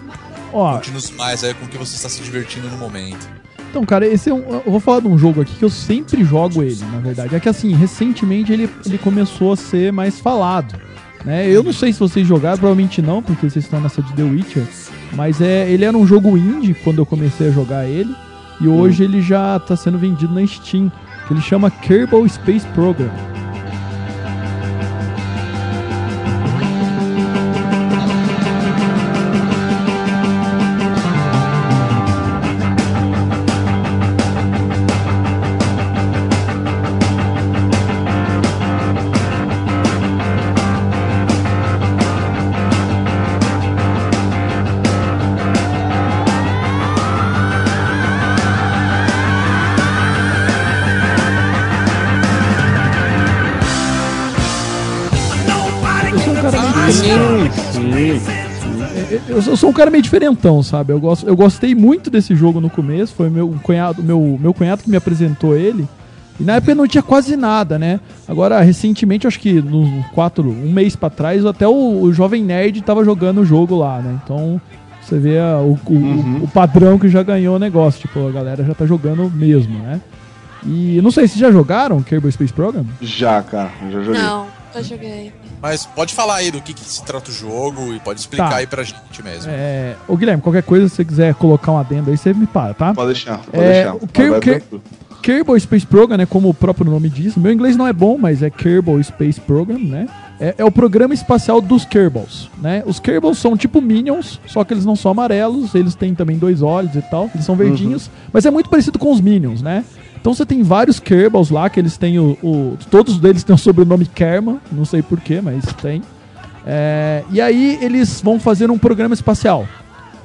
Ó, Conte-nos mais aí com o que você está se divertindo no momento. Então, cara, esse é um. Eu vou falar de um jogo aqui que eu sempre jogo ele, na verdade. É que assim, recentemente ele, ele começou a ser mais falado. Né? Eu não sei se vocês jogaram, provavelmente não, porque vocês estão nessa de The Witcher. Mas é, ele era um jogo indie quando eu comecei a jogar ele. E hoje ele já tá sendo vendido na Steam. Que ele chama Kerbal Space Program. Eu, sou um cara meio diferentão, sabe? Eu, gosto, eu gostei muito desse jogo no começo. Foi meu cunhado, meu, meu cunhado que me apresentou ele. E na época não tinha quase nada, né? Agora, recentemente, acho que nos quatro, um mês pra trás, até o, o Jovem Nerd tava jogando o jogo lá, né? Então, você vê a- o, o- Uhum. o padrão que já ganhou o negócio. Tipo, a galera já tá jogando mesmo, né? E não sei, vocês já jogaram Kerbal Space Program? Já, cara, já joguei. Não, nunca joguei. Mas pode falar aí do que, que se trata o jogo e pode explicar Tá. aí pra gente mesmo. É... Ô, Guilherme, qualquer coisa, se você quiser colocar um adendo aí, você me para, tá? Pode deixar, pode É, deixar. o Ker- Ker-. Kerbal Space Program, né, como o próprio nome diz, meu inglês não é bom, mas é Kerbal Space Program, né? É, é o programa espacial dos Kerbals, né? Os Kerbals são tipo Minions, só que eles não são amarelos, eles têm também dois olhos e tal, eles são verdinhos, mas é muito parecido com os Minions, né? Então você tem vários Kerbals lá, que eles têm o, o- Todos deles têm o sobrenome Kerma, não sei porquê, mas tem. É, e aí eles vão fazer um programa espacial.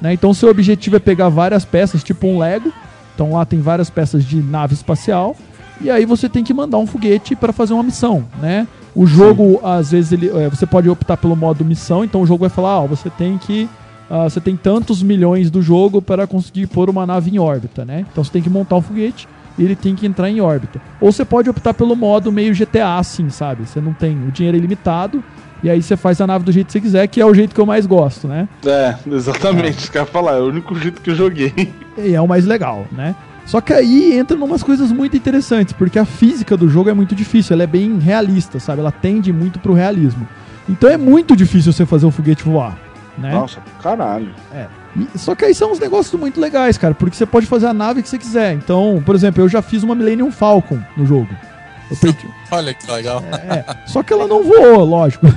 Né? Então seu objetivo é pegar várias peças, tipo um Lego. Então lá tem várias peças de nave espacial. E aí você tem que mandar um foguete para fazer uma missão, né? O jogo, às vezes, ele, é, você pode optar pelo modo missão, então o jogo vai falar, ó, você tem que. ah, você tem tantos milhões do jogo para conseguir pôr uma nave em órbita, né? Então você tem que montar um foguete ele tem que entrar em órbita. Ou você pode optar pelo modo meio GTA, assim, sabe? Você não tem o dinheiro é ilimitado, e aí você faz a nave do jeito que você quiser, que é o jeito que eu mais gosto, né? É, exatamente, isso que eu ia falar, é o único jeito que eu joguei. E é o mais legal, né? Só que aí entra umas coisas muito interessantes, porque a física do jogo é muito difícil, ela é bem realista, sabe? Ela tende muito pro realismo. Então é muito difícil você fazer o foguete voar, né? Nossa, caralho. É. E- só que aí são uns negócios muito legais, cara, porque você pode fazer a nave que você quiser. Então, por exemplo, eu já fiz uma Millennium Falcon no jogo. Eu perdi- Olha que legal. é, só que ela não voou, lógico. *laughs*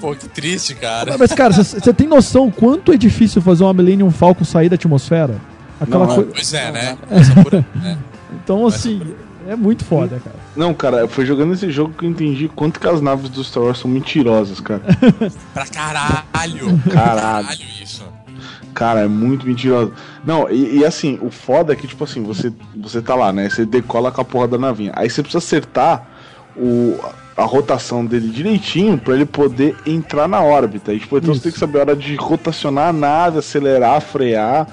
Pô, que triste, cara. Mas, cara, você tem noção quanto é difícil fazer uma Millennium Falcon sair da atmosfera? Aquela Não, é. coisa. Pois é, né? É. *laughs* Então, assim, é muito foda, cara. Não, cara, foi jogando esse jogo que eu entendi quanto que as naves do Star Wars são mentirosas, cara. *laughs* Pra caralho. Caralho. isso. Cara, é muito mentirosa. Não, e, e assim, o foda é que, tipo assim, você, você tá lá, né? Você decola com a porra da navinha. Aí você precisa acertar o, a rotação dele direitinho pra ele poder entrar na órbita. E, tipo, então Isso. você tem que saber a hora de rotacionar a nave, acelerar, frear,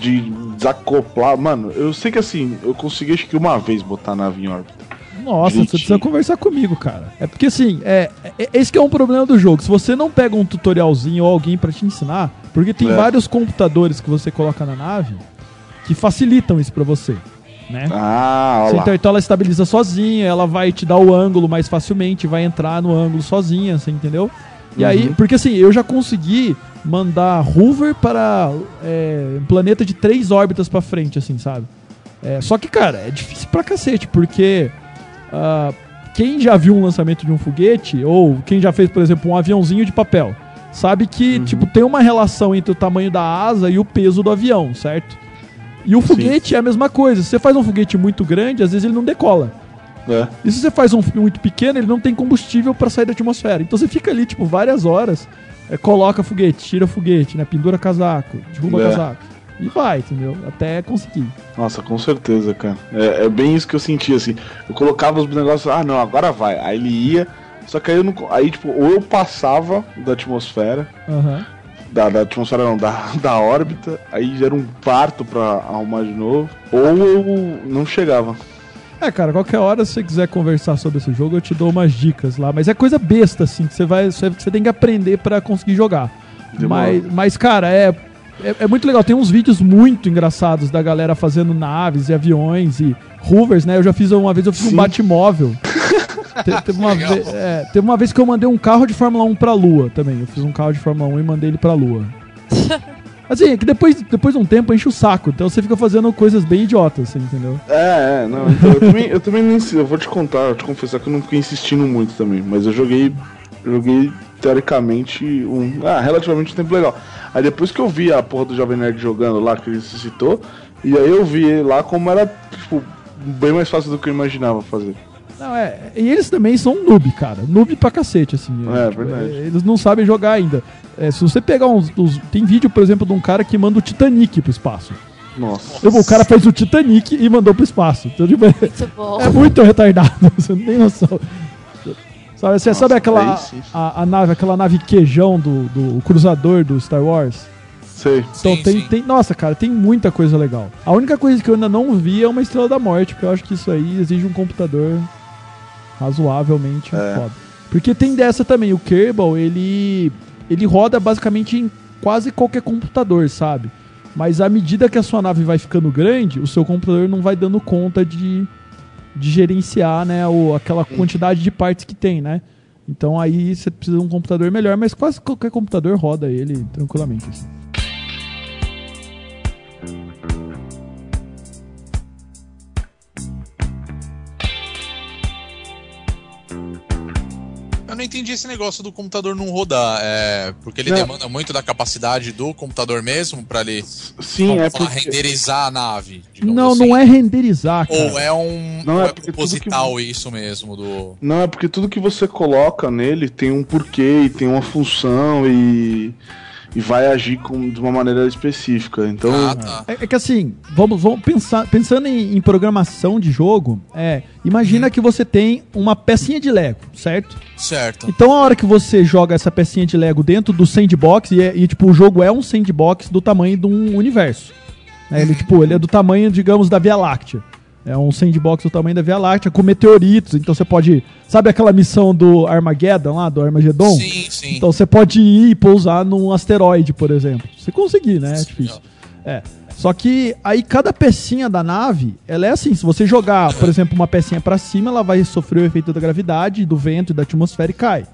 de desacoplar. Mano, eu sei que assim, eu consegui acho que uma vez botar a nave em órbita. Nossa, Gente. você precisa conversar comigo, cara. É porque assim, é, é- esse que é um problema do jogo. Se você não pega um tutorialzinho ou alguém pra te ensinar, porque tem É. vários computadores que você coloca na nave que facilitam isso pra você, né? Ah, Você olha lá. então, então ela estabiliza sozinha, ela vai te dar o ângulo mais facilmente, vai entrar no ângulo sozinha, você entendeu? E aí, Uhum. porque assim, eu já consegui mandar Hoover para é, um planeta de três órbitas pra frente, assim, sabe? É, só que, cara, é difícil pra cacete, porque ah, quem já viu um lançamento de um foguete, ou quem já fez, por exemplo, um aviãozinho de papel, sabe que, Uhum. tipo, tem uma relação entre o tamanho da asa e o peso do avião, certo? E o foguete é a mesma coisa. Se você faz um foguete muito grande, às vezes ele não decola. É. E se você faz um muito pequeno, ele não tem combustível para sair da atmosfera. Então você fica ali, tipo, várias horas, é, coloca foguete, tira foguete, né? Pendura casaco, derruba É. casaco. E vai, entendeu? Até conseguir. Nossa, com certeza, cara. É, é bem isso que eu senti, assim. Eu colocava os negócios, ah, não, agora vai. Aí ele ia, só que aí eu não. Aí, tipo, ou eu passava da atmosfera, Aham. da, da atmosfera não, da, *laughs* da órbita, aí era um parto pra arrumar de novo, ou eu não chegava. É, cara, qualquer hora se você quiser conversar sobre esse jogo, eu te dou umas dicas lá. Mas é coisa besta, assim, que você vai. Você, tem que aprender pra conseguir jogar. Mas, mas, cara, é, é. é muito legal. Tem uns vídeos muito engraçados da galera fazendo naves e aviões e hoovers, né? Eu já fiz uma vez, eu fiz um Sim. Batmóvel. *laughs* Te- teve, uma Legal. ve- é, teve uma vez que eu mandei um carro de Fórmula 1 pra Lua também. Eu fiz um carro de Fórmula 1 e mandei ele pra Lua. *laughs* Assim, é que depois, depois de um tempo enche o saco. Então você fica fazendo coisas bem idiotas, assim, entendeu? É, é, não, então eu também, eu também nem eu vou te contar, eu te confessar que eu não fiquei insistindo muito também, mas eu joguei, joguei teoricamente um, ah, relativamente um tempo legal. Aí depois que eu vi a porra do Jovem Nerd jogando lá, que ele se citou, e aí eu vi lá como era, tipo, bem mais fácil do que eu imaginava fazer. Não, é. E eles também são noob, cara. Noob pra cacete, assim. É, verdade. é, Eles não sabem jogar ainda. É, se você pegar uns, uns- Tem vídeo, por exemplo, de um cara que manda o Titanic pro espaço. Nossa. O cara fez o Titanic e mandou pro espaço. Então, tipo, é, Muito bom. é muito retardado. *laughs* Você não tem noção. Sabe, você Nossa, sabe aquela sim. a, a nave, aquela nave queijão do, do cruzador do Star Wars? Sei. Então Sim, tem, sim. tem. Nossa, cara, tem muita coisa legal. A única coisa que eu ainda não vi é uma Estrela da Morte, porque eu acho que isso aí exige um computador razoavelmente É. foda. Porque tem dessa também, o Kerbal, ele. Ele roda basicamente em quase qualquer computador, sabe? Mas à medida que a sua nave vai ficando grande, o seu computador não vai dando conta de, de gerenciar, né, o, aquela quantidade de partes que tem, né? Então aí você precisa de um computador melhor, mas quase qualquer computador roda ele tranquilamente. assim. Não entendi esse negócio do computador não rodar. É, porque ele Não. demanda muito da capacidade do computador mesmo pra ele Sim, é falar, porque. renderizar a nave. Não, assim. não é renderizar, cara. Ou é um. Não, é é, proposital isso mesmo do. Não, é porque tudo que você coloca nele tem um porquê e tem uma função e. e vai agir com, de uma maneira específica. Então. Ah, tá. É, é que assim, vamos, vamos pensar, pensando em, em programação de jogo, é, imagina que você tem uma pecinha de Lego, certo? Certo. Então a hora que você joga essa pecinha de Lego dentro do sandbox, e, é- e, tipo, o jogo é um sandbox do tamanho de um universo. né? Ele, tipo, ele é do tamanho, digamos, da Via Láctea. É um sandbox do tamanho da Via Láctea, com meteoritos, então você pode... Sabe aquela missão do Armageddon lá, do Armagedon? Sim, sim. Então você pode ir e pousar num asteroide, por exemplo. Se conseguir, né? É difícil. É. Só que aí cada pecinha da nave, ela é assim, se você jogar, por *laughs* exemplo, uma pecinha pra cima, ela vai sofrer o efeito da gravidade, do vento e da atmosfera e cai.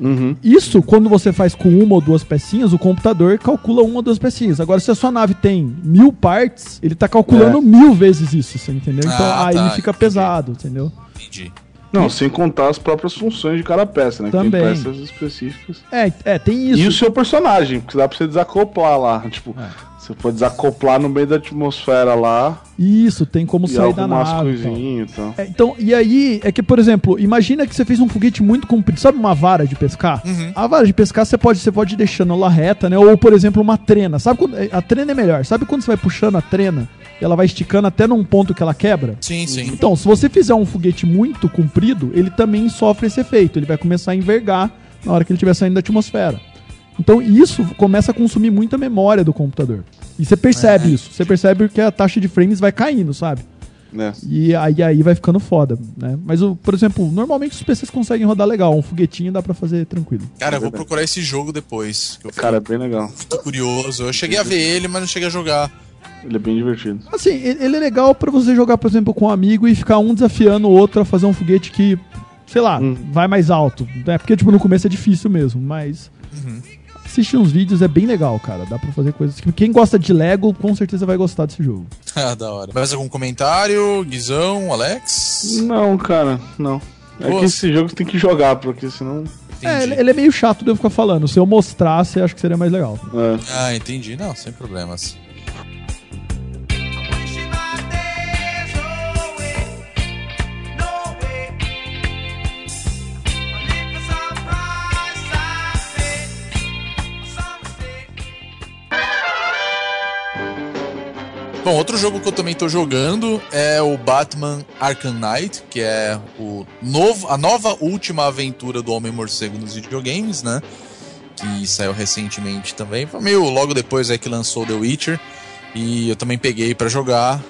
Uhum. Isso, quando você faz com uma ou duas pecinhas, o computador calcula uma ou duas pecinhas. Agora, se a sua nave tem mil partes, ele tá calculando É. mil vezes isso, você entendeu? Então Ah, aí tá, fica entendi. pesado, entendeu? Entendi. Não, sem contar as próprias funções de cada peça, né? Também. Tem peças específicas. É, é, tem isso. E o seu personagem, porque dá pra você desacoplar lá. Tipo, É. você pode desacoplar no meio da atmosfera lá Isso, tem como e sair da nave. e tal. coisinhas e tal. É, então, e aí, é que, por exemplo, imagina que você fez um foguete muito comprido. Sabe uma vara de pescar? Uhum. A vara de pescar você pode, você pode ir deixando ela reta, né? Ou, por exemplo, uma trena. Sabe quando, a trena é melhor. Sabe quando você vai puxando a trena e ela vai esticando até num ponto que ela quebra? Sim, sim. Então, se você fizer um foguete muito comprido, ele também sofre esse efeito. Ele vai começar a envergar na hora que ele estiver saindo da atmosfera. Então, isso começa a consumir muita memória do computador. E você percebe É. isso. Você percebe que a taxa de frames vai caindo, sabe? Né? E aí, aí vai ficando foda, né? Mas, o, por exemplo, normalmente os PCs conseguem rodar legal. Um foguetinho dá pra fazer tranquilo. Cara, eu vou verdade. procurar esse jogo depois. Que eu Cara, é bem legal. tô curioso. Eu cheguei a ver ele, mas não cheguei a jogar. Ele é bem divertido. Assim, ele é legal pra você jogar, por exemplo, com um amigo e ficar um desafiando o outro a fazer um foguete que, sei lá, Hum. vai mais alto. É porque, tipo, no começo é difícil mesmo, mas. Uhum. Assistir uns vídeos é bem legal, cara. Dá pra fazer coisas que. Quem gosta de Lego, com certeza vai gostar desse jogo. *laughs* Ah, da hora. Mais algum comentário? Guizão, Alex? Não, cara, não. É Boa. que esse jogo tem que jogar, porque senão. É, ele é meio chato de eu ficar falando. Se eu mostrasse, acho que seria mais legal. É. Ah, entendi. Não, sem problemas. Bom, outro jogo que eu também tô jogando é o Batman Arkham Knight, que é o novo, a nova última aventura do Homem-Morcego nos videogames, né? Que saiu recentemente também. Foi meio logo depois aí que lançou The Witcher. E eu também peguei pra jogar.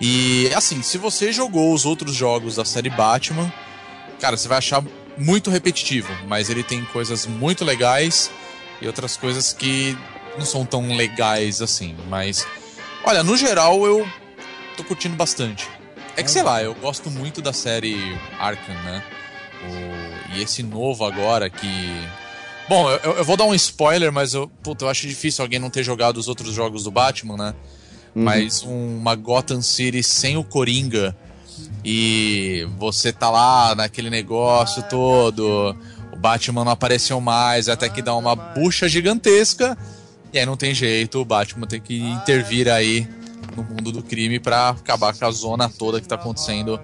E assim, se você jogou os outros jogos da série Batman, cara, você vai achar muito repetitivo, mas ele tem coisas muito legais e outras coisas que não são tão legais assim, mas olha, no geral eu tô curtindo bastante. É que sei lá, eu gosto muito da série Arkham, né? O- E esse novo agora que Bom, eu, eu- vou dar um spoiler, mas eu, puta, eu acho difícil alguém não ter jogado os outros jogos do Batman, né? Mas uma Gotham City sem o Coringa e você tá lá naquele negócio todo, o Batman não apareceu mais, até que dá uma bucha gigantesca, e aí não tem jeito, o Batman tem que intervir aí no mundo do crime pra acabar com a zona toda que tá acontecendo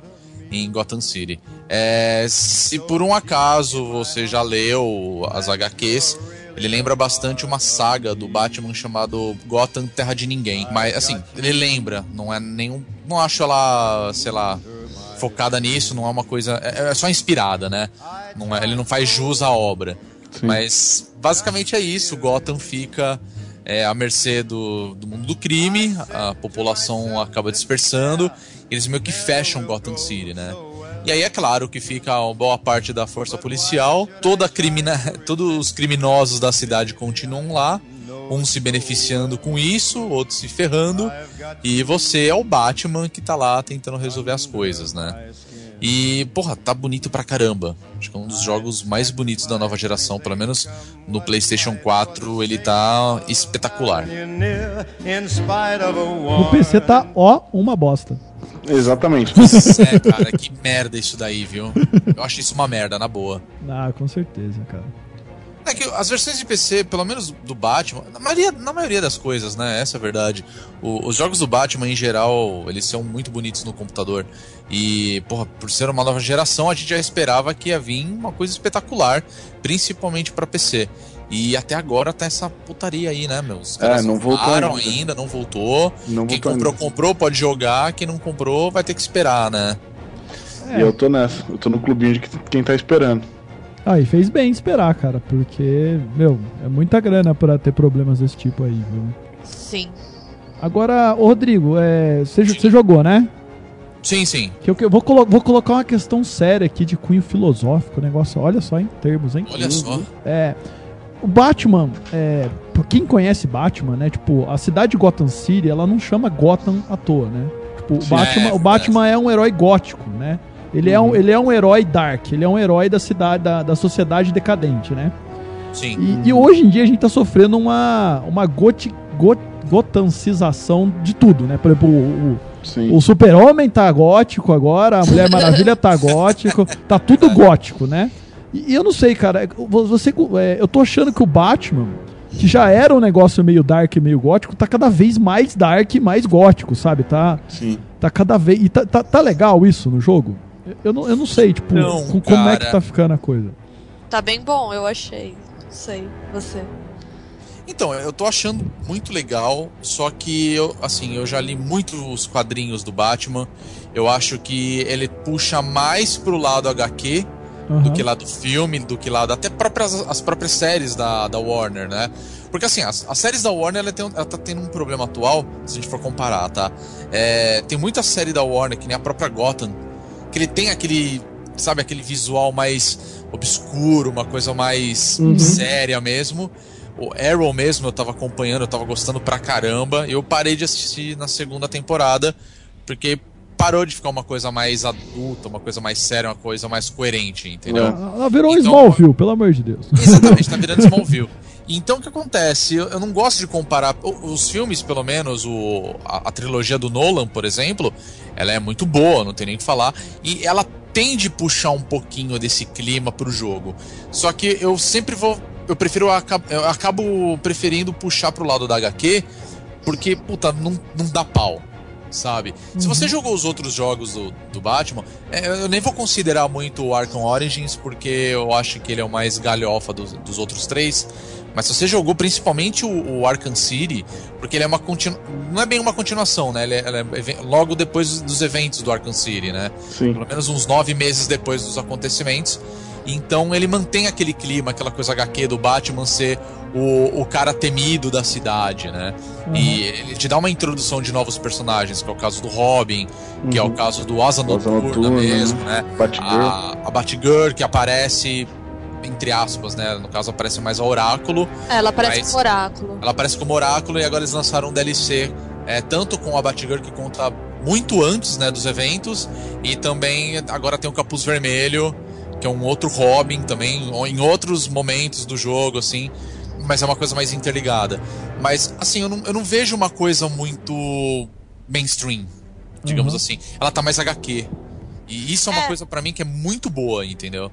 em Gotham City. É, se por um acaso você já leu as HQs, ele lembra bastante uma saga do Batman chamado Gotham Terra de Ninguém. Mas assim, ele lembra, não é nenhum. Não acho ela, sei lá, focada nisso, não é uma coisa. É, é só inspirada, né? Não é- ele não faz jus à obra. Sim. Mas basicamente é isso. Gotham fica é, à mercê do, do mundo do crime, a população acaba dispersando, eles meio que fecham Gotham City, né? E aí é claro que fica uma boa parte da força policial, toda crimina... *laughs* todos os criminosos da cidade continuam lá, uns se beneficiando com isso, outros se ferrando, e você é o Batman que tá lá tentando resolver as coisas, né? E, porra, tá bonito pra caramba. Acho que é um dos jogos mais bonitos da nova geração, pelo menos no PlayStation 4 ele tá espetacular. No PC tá, ó, uma bosta. Exatamente. *laughs* É, cara, que merda isso daí, viu? Eu acho isso uma merda, na boa. Ah, com certeza, cara. É que as versões de PC, pelo menos do Batman, na maioria, na maioria das coisas, né? Essa é a verdade. O- os jogos do Batman, em geral, eles são muito bonitos no computador. E, porra, por ser uma nova geração, a gente já esperava que ia vir uma coisa espetacular, principalmente pra PC. E até agora tá essa putaria aí, né, meus? É, não voltou voltaram ainda. ainda, não voltou. Não Quem voltou comprou, ainda. comprou, pode jogar. Quem não comprou, vai ter que esperar, né? E eu tô nessa. Eu tô no clubinho de que- quem tá esperando. Ah, e fez bem esperar, cara, porque, meu, é muita grana pra ter problemas desse tipo aí, viu? Sim. Agora, ô Rodrigo, é, você você jogou, né? Sim, sim. Que eu, que eu vou, colo- vou colocar uma questão séria aqui de cunho filosófico, o negócio, olha só em termos, hein? Olha só. É, o Batman, é, por quem conhece Batman, né? Tipo, a cidade de Gotham City, ela não chama Gotham à toa, né? Tipo, o Batman, é, o Batman é um herói gótico, né? Ele, é um, ele é um herói dark, ele é um herói da cidade, da, da sociedade decadente, né? Sim. E, e hoje em dia a gente tá sofrendo uma, uma goti, got, gotancização de tudo, né? Por exemplo, o, o- Sim. O Super-Homem tá gótico agora, a Mulher *laughs* Maravilha tá gótico, tá tudo gótico, né? E, e eu não sei, cara, você, é, eu tô achando que o Batman, que já era um negócio meio dark, meio gótico, tá cada vez mais dark e mais gótico, sabe? Tá, Sim. tá cada vez. E tá, tá, tá legal isso no jogo? Eu- não, eu não sei, tipo, Não, co- como é que tá ficando a coisa. Tá bem bom, eu achei. Não sei, você. Então, eu tô achando muito legal, só que eu, assim, eu já li muitos quadrinhos do Batman. Eu acho que ele puxa mais pro lado HQ do Aham. que lá do filme, do que lá da, até próprias, as próprias séries da, da Warner, né? Porque assim, as, as séries da Warner ela, tem, ela tá tendo um problema atual, se a gente for comparar, tá? É, tem muita série da Warner, que nem a própria Gotham, que ele tem aquele, sabe, aquele visual mais obscuro, uma coisa mais Uhum. séria mesmo. O Arrow mesmo eu tava acompanhando, eu tava gostando pra caramba. Eu parei de assistir na segunda temporada, porque parou de ficar uma coisa mais adulta, uma coisa mais séria, uma coisa mais coerente, entendeu? Ela virou um Então- Smallville, pelo amor de Deus. Exatamente, tá virando *laughs* Smallville. Então o que acontece? Eu, eu não gosto de comparar. Os filmes, pelo menos, o, a, a trilogia do Nolan, por exemplo, ela é muito boa, não tem nem o que falar. E ela tende a puxar um pouquinho desse clima pro jogo. Só que eu sempre vou. Eu prefiro. Eu acabo preferindo puxar pro lado da HQ, porque, puta, não, não dá pau. Sabe? Se você jogou os outros jogos do, do Batman, é, eu nem vou considerar muito o Arkham Origins, porque eu acho que ele é o mais galhofa dos, dos outros três. Mas se você jogou principalmente o, o Arkham City, porque ele é uma continu... não é bem uma continuação, né? Ele é, ele é logo depois dos eventos do Arkham City, né? Sim. Pelo menos uns nove meses depois dos acontecimentos. Então ele mantém aquele clima, aquela coisa HQ do Batman ser o, o cara temido da cidade, né? E ele te dá uma introdução de novos personagens, que é o caso do Robin, que é o Uhum. caso do Asa Asa Noturna, Noturna, mesmo, né? Batgirl. A, a Batgirl, que aparece, entre aspas, né? No caso, aparece mais a Oráculo. É, ela parece Mas- um oráculo. Ela aparece como Oráculo e agora eles lançaram um DLC, é, tanto com a Batgirl, que conta muito antes né, dos eventos, e também agora tem o Capuz Vermelho, que é um outro Robin também, em outros momentos do jogo, assim. Mas é uma coisa mais interligada. Mas, assim, eu não, eu não vejo uma coisa muito mainstream, digamos Uhum. assim. Ela tá mais HQ. E isso é uma É. coisa pra mim que é muito boa, entendeu?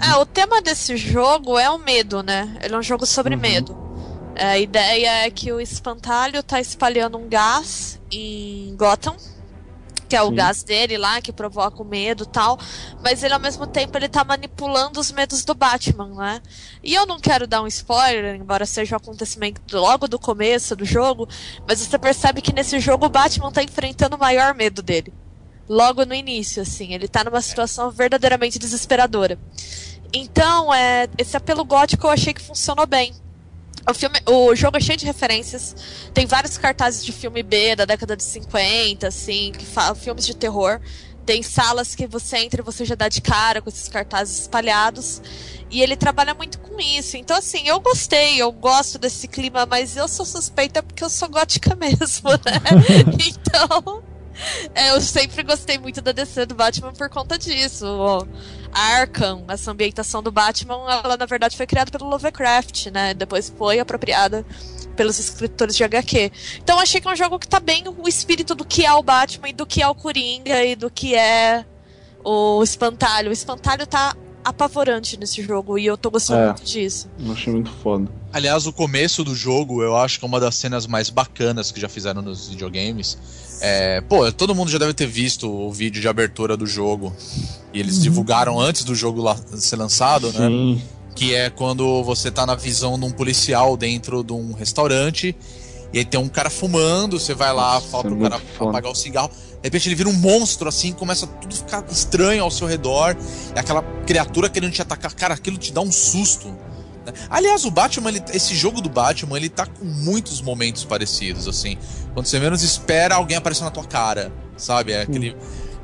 É, o tema desse jogo é o medo, né? Ele é um jogo sobre Uhum. medo. É, a ideia é que o espantalho tá espalhando um gás em Gotham, que é o Sim. gás dele lá, que provoca o medo e tal. Mas ele, ao mesmo tempo, ele tá manipulando os medos do Batman, né? E eu não quero dar um spoiler, embora seja um acontecimento logo do começo do jogo, mas você percebe que nesse jogo o Batman tá enfrentando o maior medo dele. Logo no início, assim. Ele tá numa situação verdadeiramente desesperadora. Então, é, esse apelo gótico eu achei que funcionou bem. O, filme, o jogo é cheio de referências. Tem vários cartazes de filme B da década de 50, assim, que falam filmes de terror. Tem salas que você entra e você já dá de cara com esses cartazes espalhados. E ele trabalha muito com isso. Então, assim, eu gostei, eu gosto desse clima, mas eu sou suspeita porque eu sou gótica *laughs* mesmo, né? *laughs* então. É, eu sempre gostei muito da DC do Batman por conta disso. O Arkham, essa ambientação do Batman, ela na verdade foi criada pelo Lovecraft, né? Depois foi apropriada pelos escritores de HQ. Então achei que é um jogo que tá bem o espírito do que é o Batman e do que é o Coringa e do que é o Espantalho. O Espantalho tá apavorante nesse jogo e eu tô gostando É. muito disso. Eu achei muito foda. Aliás, o começo do jogo eu acho que é uma das cenas mais bacanas que já fizeram nos videogames. É, pô, todo mundo já deve ter visto o vídeo de abertura do jogo. E eles divulgaram antes do jogo lá- ser lançado, né? Sim. Que é quando você tá na visão de um policial dentro de um restaurante. E aí tem um cara fumando, você vai lá, Nossa, fala é pro muito cara foda. apagar o cigarro. De repente ele vira um monstro, assim, começa tudo a ficar estranho ao seu redor. É aquela criatura querendo te atacar. Cara, aquilo te dá um susto. né? Aliás, o Batman, ele- esse jogo do Batman, ele tá com muitos momentos parecidos, assim. Quando você menos espera, alguém aparece na tua cara, sabe? É aquele.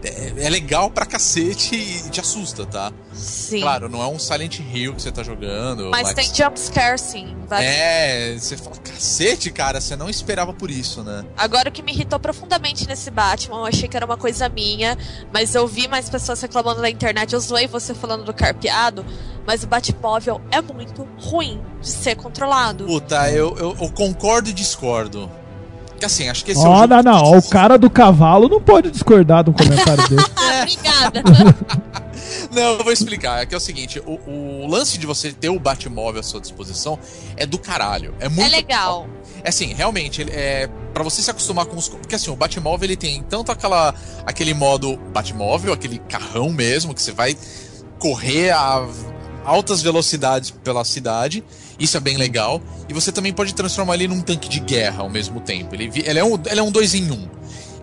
É, é legal pra cacete e te assusta, tá? Sim. Claro, não é um Silent Hill que você tá jogando. mas, tem jumpscare sim. Vai É, você fala, cacete, cara, você não esperava por isso, né? Agora o que me irritou profundamente nesse Batman, eu achei que era uma coisa minha, mas eu vi mais pessoas reclamando na internet, eu zoei você falando do carpeado, mas o Batmóvel é muito ruim de ser controlado. Puta, eu, eu, eu concordo e discordo. Que assim, acho que esse é o não, não. O cara do cavalo não pode discordar de um comentário. Ah, *laughs* obrigada. *laughs* Não, eu vou explicar. É que é o seguinte: o, o lance de você ter o Batmóvel à sua disposição é do caralho. É muito É legal. É assim, realmente, ele é para você se acostumar com os porque assim, o Batmóvel ele tem tanto aquela aquele modo Batmóvel, aquele carrão mesmo que você vai correr a altas velocidades pela cidade. Isso é bem legal. E você também pode transformar ele num tanque de guerra ao mesmo tempo. Ele, ele é um ele é um dois em um.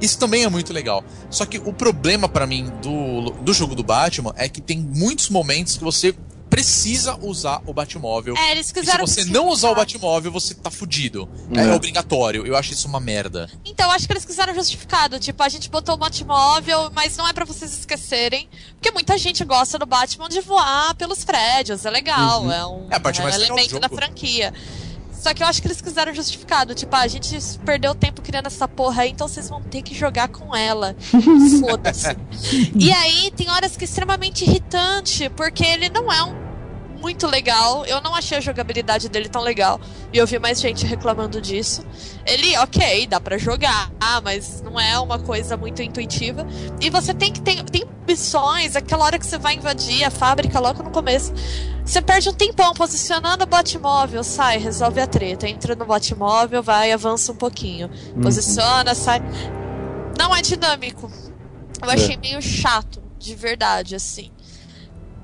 Isso também é muito legal. Só que o problema pra mim do, do jogo do Batman é que tem muitos momentos que você precisa usar o Batmóvel. É, eles E se quiseram. você não usar o Batmóvel, você tá fudido. É, É. obrigatório. Eu acho isso uma merda. Então, eu acho que eles quiseram justificado. Tipo, a gente botou o Batmóvel, mas não é pra vocês esquecerem. Porque muita gente gosta do Batman de voar pelos prédios. É legal. É um, É a parte é um mais legal do elemento da franquia. Só que eu acho que eles quiseram justificado. Tipo, ah, a gente perdeu tempo criando essa porra aí, então vocês vão ter que jogar com ela. *laughs* Foda-se. e aí, tem horas que é extremamente irritante, porque ele não é um muito legal. Eu não achei a jogabilidade dele tão legal. E eu vi mais gente reclamando disso. Ele, ok, dá pra jogar, mas não é uma coisa muito intuitiva. E você tem que tem, tem missões, aquela hora que você vai invadir a fábrica logo no começo. Você perde um tempão posicionando o Batmóvel, sai, resolve a treta. Entra no Batmóvel, vai, avança um pouquinho. Posiciona, sai. Não é dinâmico. Eu achei meio chato, de verdade, assim.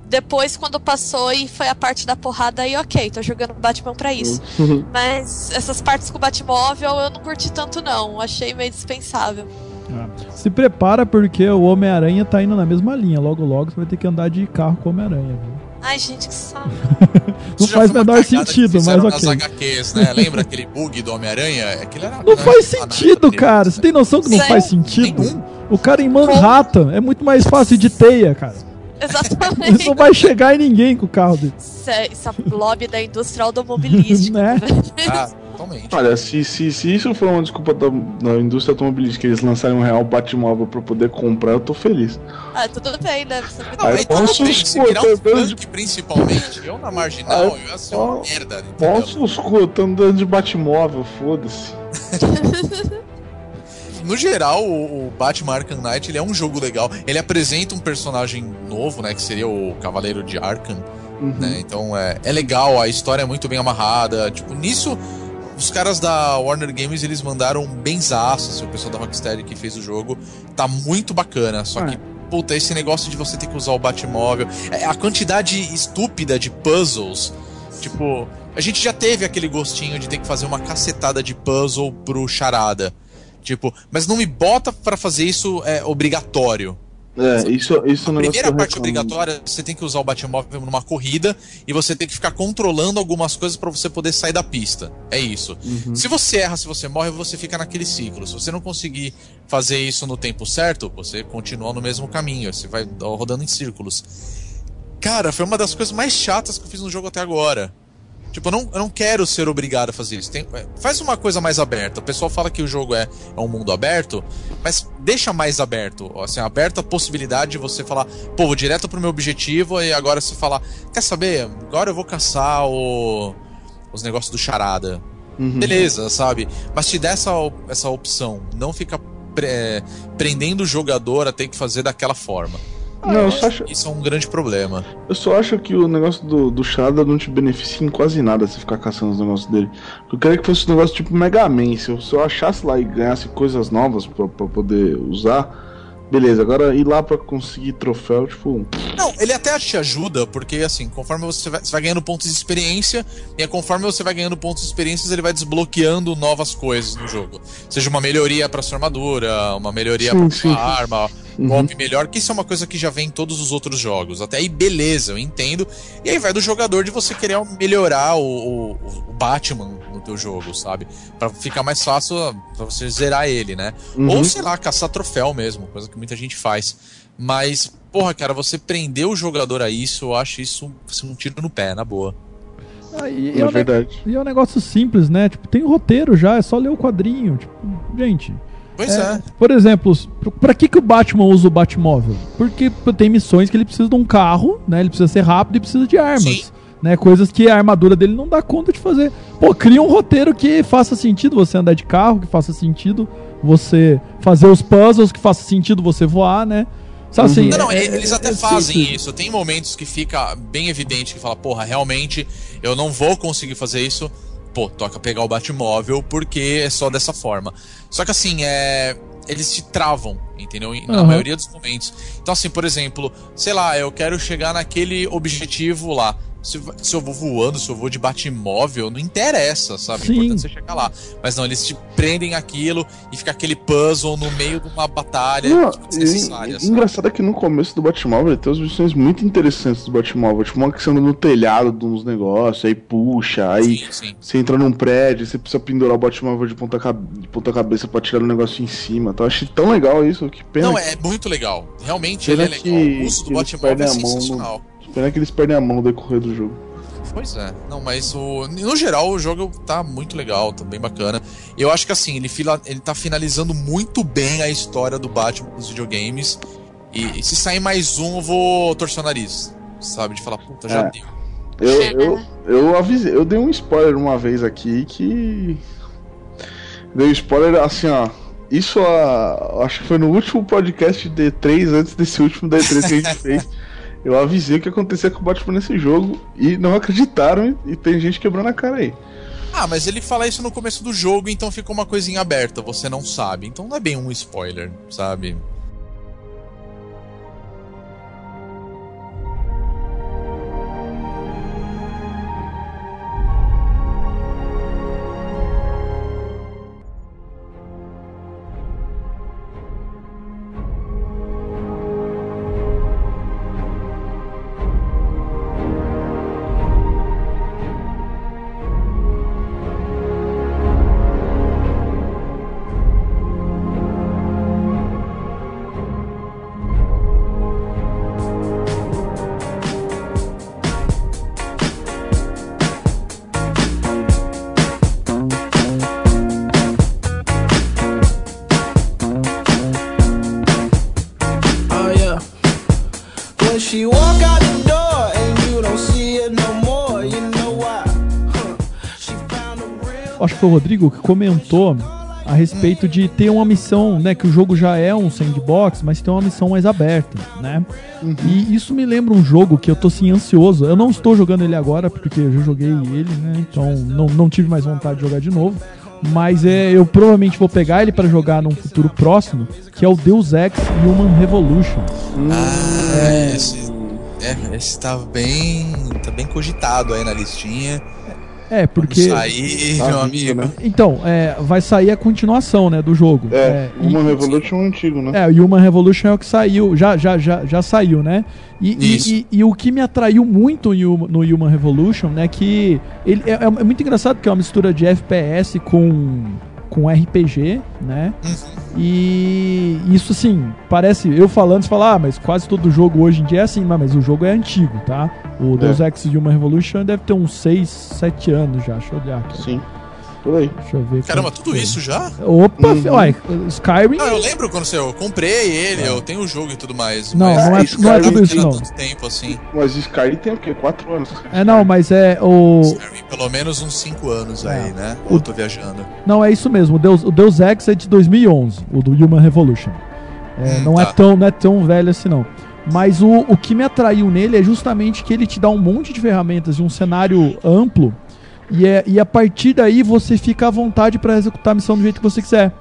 Depois, quando passou e foi a parte da porrada, aí ok, tô jogando Batman pra isso. *laughs* Mas essas partes com o Batmóvel eu não curti tanto, não. Achei meio dispensável. Ah, Se prepara porque o Homem-Aranha tá indo na mesma linha. Logo, logo você vai ter que andar de carro com o Homem-Aranha. viu? Ai, gente, que saco. *laughs* Não faz menor sentido, mas ok. nas HQs, né? Lembra aquele bug do Homem-Aranha? Aquele era- Não era faz sentido, cara. né? Você tem noção que não Sem faz sentido? nenhum. O cara em Manhattan é muito mais fácil de teia, cara. Exatamente. não vai chegar em ninguém com o carro dele. Isso é- Essa lobby da indústria automobilística. *laughs* Né? Ah, totalmente. Olha, se, se, se isso for uma desculpa da, da indústria automobilística, eles lançarem um real Batmóvel pra poder comprar, eu tô feliz. ah, tudo bem, né? Você Não, Aí tudo posso bem, se virar um escutar- tanque, principalmente, eu na marginal, Aí eu ia ser uma merda, entendeu? Posso escutar, tô andando de Batmóvel, foda-se. *laughs* No geral, o, o Batman Arkham Knight ele é um jogo legal. Ele apresenta um personagem novo, né? Que seria o Cavaleiro de Arkham. Uhum. né? Então é, é legal, a história é muito bem amarrada. Tipo, nisso, os caras da Warner Games eles mandaram benzaço, assim, o pessoal da Rocksteady que fez o jogo. Tá muito bacana. Só É. que, puta, esse negócio de você ter que usar o Batmóvel. é, A quantidade estúpida de puzzles. Tipo, a gente já teve aquele gostinho de ter que fazer uma cacetada de puzzle pro charada. Tipo, mas não me bota pra fazer isso é, obrigatório. É, isso, isso é A negócio primeira parte obrigatória, você tem que usar o Batmóvel numa corrida e você tem que ficar controlando algumas coisas pra você poder sair da pista. É isso. Uhum. Se você erra, se você morre, você fica naquele ciclo. Se você não conseguir fazer isso no tempo certo, você continua no mesmo caminho. Você vai rodando em círculos. Cara, foi uma das coisas mais chatas que eu fiz no jogo até agora. Tipo, eu não, eu não quero ser obrigado a fazer isso. Tem- é, faz uma coisa mais aberta. O pessoal fala que o jogo é, é um mundo aberto, mas deixa mais aberto. Assim, aberta a possibilidade de você falar, pô, vou direto pro meu objetivo e agora você falar, quer saber? Agora eu vou caçar o, os negócios do charada. Uhum. Beleza, sabe? Mas te dá essa, essa opção. Não fica pre- é, prendendo o jogador a ter que fazer daquela forma. Não, eu só, acho, Isso é um grande problema. eu só acho que o negócio do, do Shada não te beneficia em quase nada se ficar caçando os negócios dele. Eu queria que fosse um negócio tipo Mega Man. Se eu, se eu achasse lá e ganhasse coisas novas pra poder usar, beleza. Agora ir lá pra conseguir troféu, tipo. Não, ele até te ajuda, porque assim, conforme você vai, você vai ganhando pontos de experiência, e conforme você vai ganhando pontos de experiência, ele vai desbloqueando novas coisas no jogo. Seja uma melhoria pra sua armadura, uma melhoria Sim, pra sim. sua arma, Uhum. golpe melhor, que isso é uma coisa que já vem em todos os outros jogos. Até aí, beleza, eu entendo. E aí vai do jogador de você querer melhorar o, o, o Batman no teu jogo, sabe? Pra ficar mais fácil pra você zerar ele, né? Uhum. Ou, sei lá, caçar troféu mesmo, coisa que muita gente faz. Mas, porra, cara, você prender o jogador a isso, eu acho isso assim, um tiro no pé, na boa. Ah, e, É é um verdade. e é um negócio simples, né? Tipo, tem roteiro já, é só ler o quadrinho. Tipo, gente. Pois é. Por exemplo, pra que, que o Batman usa o Batmóvel? Porque tem missões que ele precisa de um carro, né? Ele precisa ser rápido e precisa de armas. Sim. Né? Coisas que a armadura dele não dá conta de fazer. Pô, cria um roteiro que faça sentido você andar de carro, que faça sentido você fazer os puzzles, que faça sentido você voar, né? Sabe assim, Não, não, é- eles é- até é fazem simples. isso. Tem momentos que fica bem evidente que fala, porra, realmente eu não vou conseguir fazer isso. Pô, toca pegar o Batmóvel porque é só dessa forma. Só que assim, é. Eles te travam, entendeu? Na Aham. maioria dos momentos. Então, assim, por exemplo, sei lá, eu quero chegar naquele objetivo lá. Se, se eu vou voando, se eu vou de Batmóvel, não interessa, sabe? Sim. O importante é você chegar lá. Mas não, eles te prendem aquilo e fica aquele puzzle no meio de uma batalha Não, desnecessária. e- sabe? engraçado é que no começo do Batmóvel tem umas missões muito interessantes do Batmóvel. Tipo, uma que você anda no telhado de uns negócios, aí puxa, aí Sim, sim. você entra num prédio, você precisa pendurar o Batmóvel de ponta, de ponta cabeça pra tirar o negócio em cima. Então eu achei tão legal isso, que pena, Não, é muito legal. Realmente Pena ele é legal. que- o uso do Batmóvel é sensacional. que pena que eles perdem a mão no decorrer do jogo. Pois é. Não, mas o, no geral o jogo tá muito legal, tá bem bacana. Eu acho que assim, ele, fila, ele tá finalizando muito bem a história do Batman nos videogames. E, e se sair mais um, eu vou torcer o nariz. Sabe? De falar, puta, já É. deu. Eu, eu, né? eu avisei, eu dei um spoiler uma vez aqui que. Dei um spoiler assim, ó. Isso a, acho que foi no último podcast de D3, antes desse último D3 que a gente *laughs* fez. Eu avisei o que acontecia com o Batman nesse jogo e não acreditaram e, e tem gente quebrando a cara aí. Ah, mas ele fala isso no começo do jogo, então ficou uma coisinha aberta, você não sabe. Então não é bem um spoiler, sabe? Que foi o Rodrigo que comentou a respeito de ter uma missão, né, que o jogo já é um sandbox, mas tem uma missão mais aberta, né? E isso me lembra um jogo que eu tô assim ansioso. Eu não estou jogando ele agora porque eu já joguei ele, né? Então não, não tive mais vontade de jogar de novo. Mas é, eu provavelmente vou pegar ele pra jogar num futuro próximo, que é o Deus Ex Human Revolution. Ah, esse, é, esse tá bem. tá bem cogitado aí na listinha. É, porque Vamos sair, Tá meu amigo. né? então, é, vai sair a continuação, né, do jogo. É, e- uma Revolution antigo, né? É, o Human Revolution é o que saiu, já, já, já, já saiu, né? E, e- Isso. e- e o que me atraiu muito no Huma- no Human Revolution, né, que ele é, é muito engraçado porque é uma mistura de FPS com com RPG, né? E isso assim, parece eu falando, você fala, ah, mas quase todo jogo hoje em dia é assim, mas, mas o jogo é antigo, tá? O Deus Ex Human Revolution deve ter uns 6, 7 anos já, deixa eu olhar aqui. Sim. Por aí. Deixa eu ver. Caramba, tudo foi. isso já? Opa, Uhum. uai, Skyrim Não, eu lembro quando você, eu comprei ele, eu tenho o jogo e tudo mais. Não, mas não é, isso, não é tudo isso não. tanto tempo assim. Mas Skyrim tem o quê? Quatro anos. É não, mas é o Skyrim, Pelo menos uns 5 anos aí, né? Ou eu tô viajando. Não, é isso mesmo. O Deus, o Deus Ex é de 2011, o do Human Revolution. É, Hum, não, é tá. tão, não é tão velho assim, não. Mas o, o que me atraiu nele é justamente que ele te dá um monte de ferramentas e um cenário amplo. E, é, e a partir daí você fica à vontade para executar a missão do jeito que você quiser.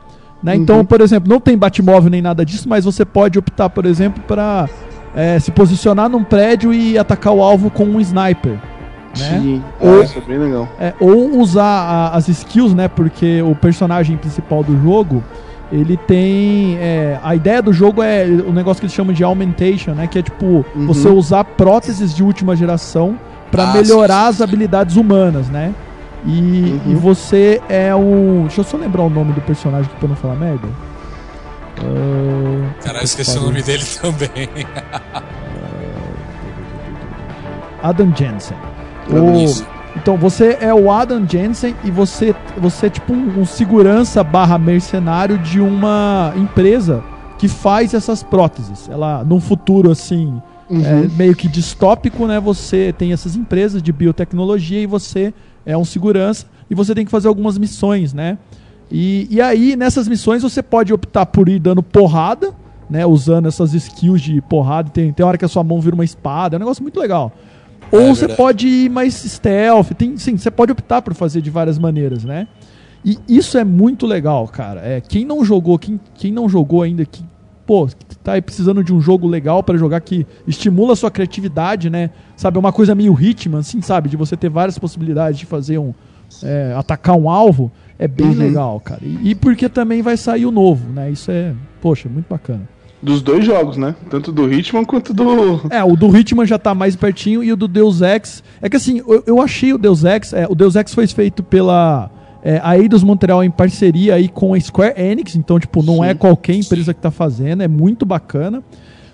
Né? Então, por exemplo, não tem Batmóvel nem nada disso, mas você pode optar, por exemplo, para se posicionar num prédio e atacar o alvo com um sniper. Né? Sim. Ou- Ah, isso é bem legal. É, ou usar a- as skills, né? Porque o personagem principal do jogo, ele tem. é, a ideia do jogo é o negócio que eles chamam de augmentation, né? Que é tipo Uhum. você usar próteses de última geração pra Ah, melhorar sim, as habilidades humanas, né? E, Uhum. e você é um. Deixa eu só lembrar o nome do personagem aqui pra não falar merda. Ah, Caralho, esqueci o nome dele também. Adam Jensen. Adam O- Isso. Então você é o Adam Jensen e você, você é tipo um, um segurança barra mercenário de uma empresa que faz essas próteses. Ela, num futuro assim, é, meio que distópico, né? Você tem essas empresas de biotecnologia e você é um segurança e você tem que fazer algumas missões, né? E, e aí, nessas missões, você pode optar por ir dando porrada, né? Usando essas skills de porrada. Tem, tem hora que a sua mão vira uma espada, é um negócio muito legal. Ou É você pode ir mais stealth, tem, sim, você pode optar por fazer de várias maneiras, né? E isso é muito legal, cara. É, quem não jogou, quem, quem não jogou ainda, que, pô, tá aí precisando de um jogo legal pra jogar que estimula a sua criatividade, né? Sabe, é uma coisa meio Hitman, assim, sabe? De você ter várias possibilidades de fazer um. é, atacar um alvo. É bem legal, cara. E, e porque também vai sair o novo, né? Isso é, poxa, muito bacana. Dos dois jogos, né? Tanto do Hitman quanto do. É, o do Hitman já tá mais pertinho e o do Deus Ex. É que assim, eu, eu achei o Deus Ex. É, o Deus Ex foi feito pela é, a Eidos Montreal em parceria aí com a Square Enix. Então, tipo, não é qualquer empresa que tá fazendo. É muito bacana.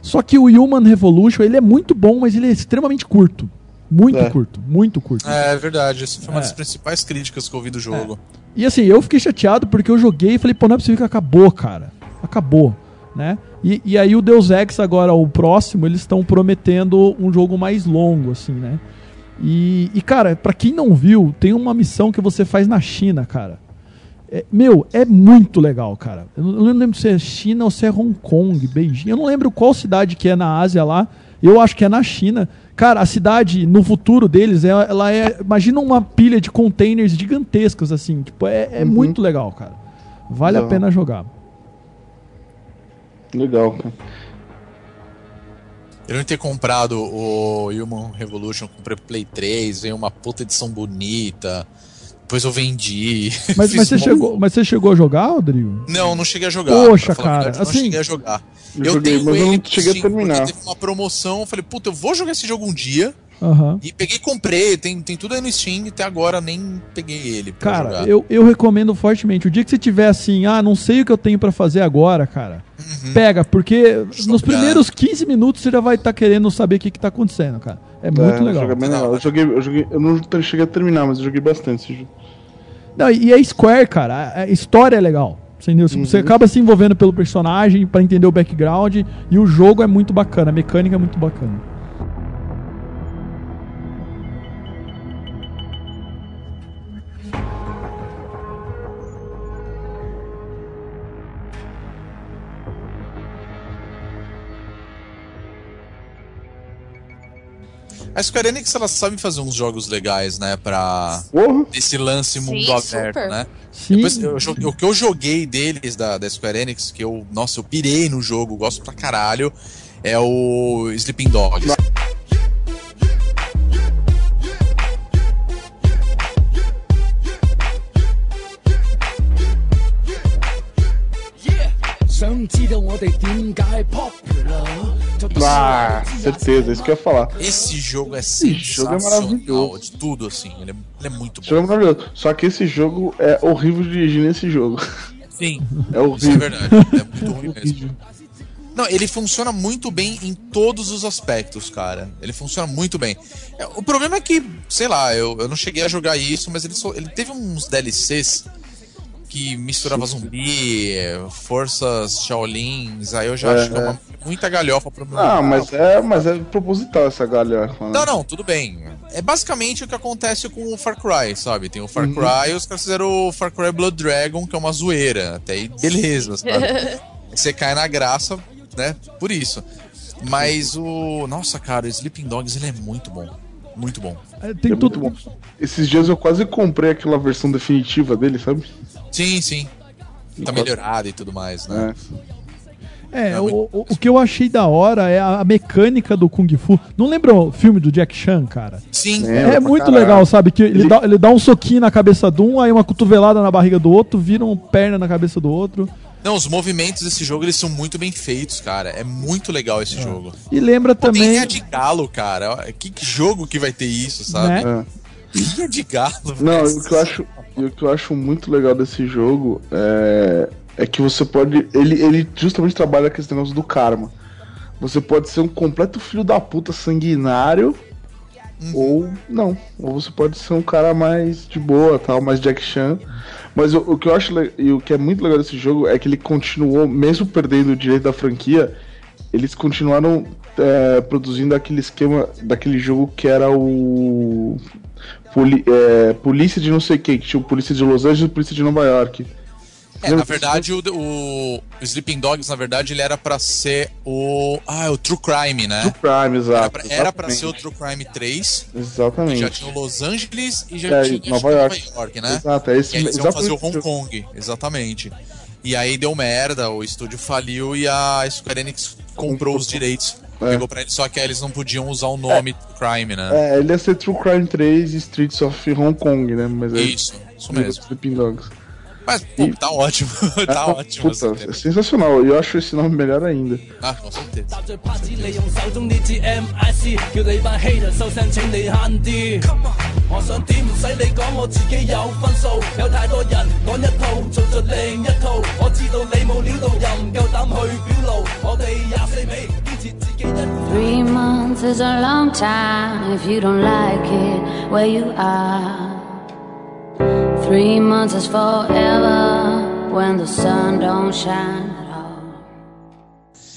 Só que o Human Revolution, ele é muito bom, mas ele é extremamente curto. Muito É. curto, muito curto. É verdade, essa foi uma É. das principais críticas que eu ouvi do jogo. E assim, eu fiquei chateado porque eu joguei e falei, pô, não é possível que acabou, cara. Acabou, né? E, e aí o Deus Ex agora, o próximo, eles estão prometendo um jogo mais longo, assim, né? E, e, cara, pra quem não viu, tem uma missão que você faz na China, cara. É, meu, é muito legal, cara. Eu não, lembro se é China ou se é Hong Kong, Beijing. Eu não lembro qual cidade que é na Ásia lá. Eu acho que é na China. Cara, a cidade, no futuro deles, é- ela é. Imagina uma pilha de containers gigantescos, assim. Tipo, é, é muito legal, cara. Vale a pena jogar. Legal, cara. Eu não ter comprado o Human Revolution, comprei Play 3, veio uma puta edição bonita. Depois eu vendi. *laughs* Mas, mas, você chegou, mas você chegou a jogar, Rodrigo? Não, não cheguei a jogar. Poxa, a cara, verdade, eu assim- não cheguei a jogar. Eu Eu, joguei, tenho mas eu não cheguei a Steam, terminar. Teve uma promoção, eu falei, puta, eu vou jogar esse jogo um dia. Aham. E peguei e comprei, tem, tem tudo aí no Steam, e até agora nem peguei ele pra Cara, jogar. eu, eu recomendo fortemente. O dia que você tiver assim, ah, não sei o que eu tenho pra fazer agora, cara, pega, porque nos primeiros 15 minutos você já vai estar querendo saber o que, que tá acontecendo, cara. É muito É, legal. joga bem legal. Eu joguei, eu joguei, eu não cheguei a terminar, mas eu joguei bastante esse jogo. Não, e a Square, cara, a- história é legal. Entendeu? Você acaba se envolvendo pelo personagem pra entender o background e o jogo é muito bacana, a mecânica é muito bacana. A Square Enix, ela sabe fazer uns jogos legais, né, pra Porra! esse lance Sim, mundo aberto, super. né? Sim. Depois, eu o que eu joguei deles, da, da Square Enix, que eu, nossa, eu pirei no jogo, gosto pra caralho, é o Sleeping Dogs. Ah, certeza, isso que eu ia falar. Esse jogo é jogo é maravilhoso. de tudo, assim, ele é, ele é muito Esse jogo bom. é maravilhoso. Só que esse jogo é horrível de dirigir nesse jogo. Sim, *laughs* É isso é horrível. verdade, é muito ruim *laughs* mesmo. Não, ele funciona muito bem em todos os aspectos, cara. Ele funciona muito bem. É, O problema é que, sei lá, eu, eu não cheguei a jogar isso, mas ele, só- ele teve uns DLCs que misturava zumbi, é, forças Shaolins, aí eu já É, acho que é uma, muita galhofa pro meu Ah, mas é, mas é proposital essa galhofa. né? Não, não, tudo bem. É basicamente o que acontece com o Far Cry, sabe? Tem o Far Uhum. Cry e os caras fizeram o Far Cry Blood Dragon, que é uma zoeira. Até aí, beleza, sabe? *laughs* Você cai na graça, né? Por isso. Mas o. Nossa, cara, o Sleeping Dogs ele é muito bom. Muito bom. É, tem É tudo. muito bom. Esses dias eu quase comprei aquela versão definitiva dele, sabe? Sim, sim. Tá melhorado e tudo mais, né? É. É, o, o, o que eu achei da hora é a, mecânica do Kung Fu. Não lembra o filme do Jack Chan, cara? Sim. É. É, muito caralho. legal, sabe? Que ele, Ele- Dá, ele dá um soquinho na cabeça de um, aí uma cotovelada na barriga do outro, vira uma perna na cabeça do outro. Não, os movimentos desse jogo eles são muito bem feitos, cara. É muito legal esse jogo. E lembra Pô, tem também. linha de galo, cara. Que, que jogo que vai ter isso, sabe? Né? É. Linha de galo. Não, velho. e o que eu acho, e o que eu acho muito legal desse jogo é, é que você pode. Ele, ele justamente trabalha com esse negócio do karma. Você pode ser um completo filho da puta sanguinário. Ou não. Ou você pode ser um cara mais de boa, tal, mais Jack Chan. Mas o, o que eu acho e o que é muito legal desse jogo é que ele continuou, mesmo perdendo o direito da franquia, eles continuaram é, produzindo aquele esquema daquele jogo que era o. Poli- é, polícia de não sei o que, que tinha o polícia de Los Angeles e polícia de Nova York. É, na verdade, o, o, Sleeping Dogs, na verdade, ele era pra ser o. Ah, o True Crime, né? True Crime, exato. Era pra, era pra ser o True Crime 3. que Exatamente. Já tinha o Los Angeles e já É, tinha Nova acho que York. York, né? Exato, é esse E aí eles iam fazer o Hong Kong, exatamente. E aí deu merda, o estúdio faliu e a Square Enix comprou os direitos. É. Pegou pra eles, só que eles não podiam usar o nome Crime, né? É, ele ia ser True Crime 3 e Streets of Hong Kong, né? Mas é Isso, isso mesmo. Sleeping Dogs. Mas, pô, tá ótimo, *laughs* tá Ah, ótimo. Puta, essa é sensacional. Eu acho esse nome melhor ainda. Ah, com certeza. 搭着拍子，利用手中呢支 MIC，叫你班 hater 收声，请你慳啲。我想点唔使你讲，我自己有分数。有太多人讲一套，做出另一套。我知道你冇料到，又唔够胆去表露。我哋廿四味，坚持自己一套。 Three months is a long time if you don't like it where you are. Three months is forever when the sun don't shine.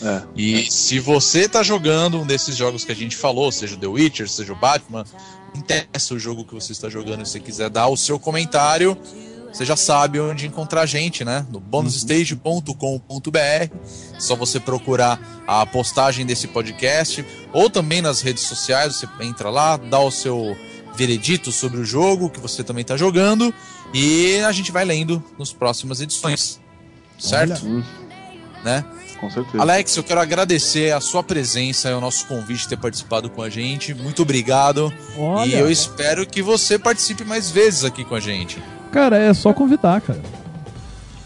É. E se você tá jogando um desses jogos que a gente falou, seja o The Witcher, seja o Batman, interessa o jogo que você está jogando, se você quiser dar o seu comentário, você já sabe onde encontrar a gente, né? No bonusstage.com.br. Só você procurar a postagem desse podcast ou também nas redes sociais, você entra lá, dá o seu veredito sobre o jogo que você também está jogando e a gente vai lendo nas próximas edições. Certo? Né? com certeza. Alex, eu quero agradecer a sua presença e o nosso convite de ter participado com a gente. Muito obrigado. Olha. E eu espero que você participe mais vezes aqui com a gente. Cara, é só convidar, cara.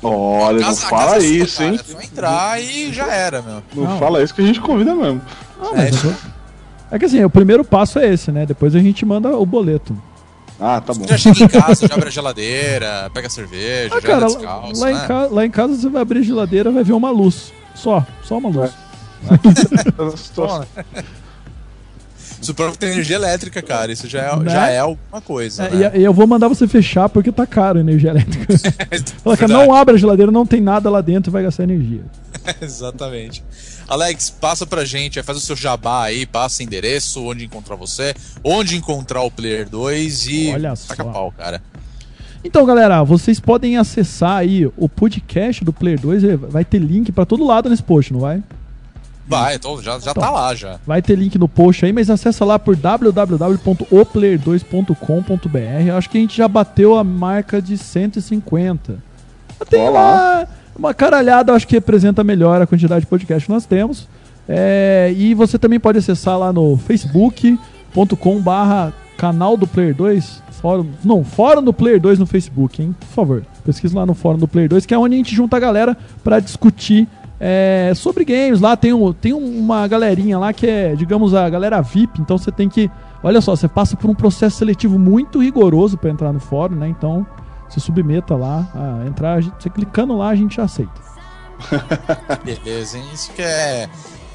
Olha, não Casa- a fala é isso, hein? É só entrar e já era, meu. Não, Não. fala isso que a gente convida mesmo. Ah, mas eu- É que assim, o primeiro passo é esse, né? Depois a gente manda o boleto. Ah, tá bom. Já chega em *laughs* casa, já abre a geladeira, pega a cerveja, Ah, já cara, descalço, lá né? em ca- lá em casa você vai abrir a geladeira vai ver uma luz. Só, só uma luz. Situação. Isso prova que tem energia elétrica, cara. Isso já é, Né? já é alguma coisa, É, né? e, e eu vou mandar você fechar porque tá caro a energia elétrica. *laughs* Fala, cara, não abre a geladeira, não tem nada lá dentro, vai gastar energia. *laughs* Exatamente. Alex, passa pra gente, faz o seu jabá aí, passa endereço, onde encontrar você, onde encontrar o Player 2 e Olha taca só. pau, cara. Então, galera, vocês podem acessar aí o podcast do Player 2, ele vai ter link pra todo lado nesse post, não vai? Vai, então já, já tá lá já. Vai ter link no post aí, mas acessa lá por www.oplayer2.com.br. Eu Acho que a gente já bateu a marca de 150. Tem Olá. lá uma caralhada, acho que representa melhor a quantidade de podcast que nós temos. É, e você também pode acessar lá no facebook.com barra canal do Player 2. Fórum, não, fórum do Player 2 no Facebook, hein? Por favor, pesquisa lá no fórum do Player 2, que é onde a gente junta a galera pra discutir é, sobre games. Lá tem, um, tem uma galerinha lá que é, digamos, a galera VIP. Então você tem que. Olha só, você passa por um processo seletivo muito rigoroso pra entrar no fórum, né? Então se submeta lá a entrar. Você clicando lá, a gente já aceita. *laughs* Beleza, hein? Isso que é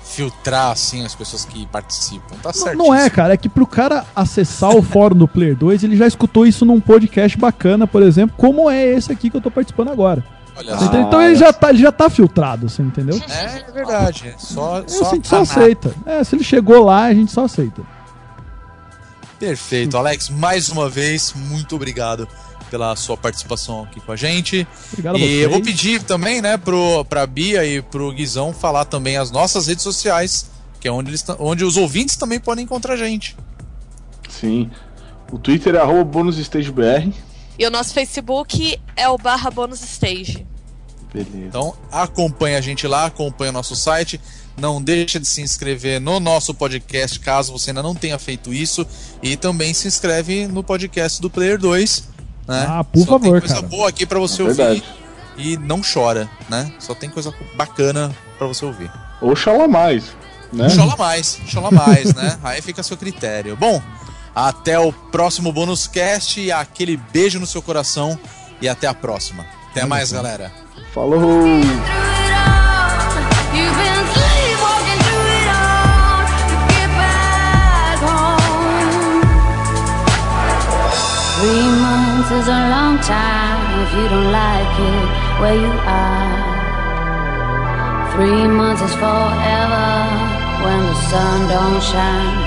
filtrar, assim, as pessoas que participam. Tá Não, certo. não é, cara. É que pro cara acessar o fórum do Player 2, ele já escutou isso num podcast bacana, por exemplo, como é esse aqui que eu tô participando agora. Olha só. entendeu? então ele já, tá, ele já tá filtrado, você entendeu? É verdade. é Só, É, só a gente só aceita. É, se ele chegou lá, a gente só aceita. Perfeito, Alex. Mais uma vez, muito obrigado pela sua participação aqui com a gente. Obrigado a E vocês. eu vou pedir também, né, pro, pra Bia e pro Guizão falar também as nossas redes sociais, que é onde, eles, onde os ouvintes também podem encontrar a gente. Sim. O Twitter é arroba bonusstagebr. E o nosso Facebook é o barra bônus stage. Beleza. Então acompanha a gente lá, acompanha o nosso site. Não deixa de se inscrever no nosso podcast, caso você ainda não tenha feito isso. E também se inscreve no podcast do Player 2. Né? Ah, por Só favor, tem coisa cara. boa aqui pra você É ouvir. verdade. E não chora, né? Só tem coisa bacana pra você ouvir. Ou chala mais, né? Chola mais, chola mais, né? *laughs* Aí fica a seu critério. Bom, até o próximo bônus cast e aquele beijo no seu coração e até a próxima. Até mais, galera. Falou! Is a long time if you don't like it where you are. Three months is forever when the sun don't shine.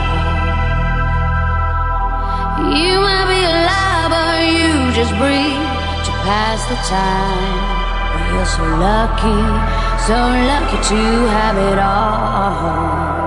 You might be alive, but you just breathe to pass the time. You're so lucky, so lucky to have it all.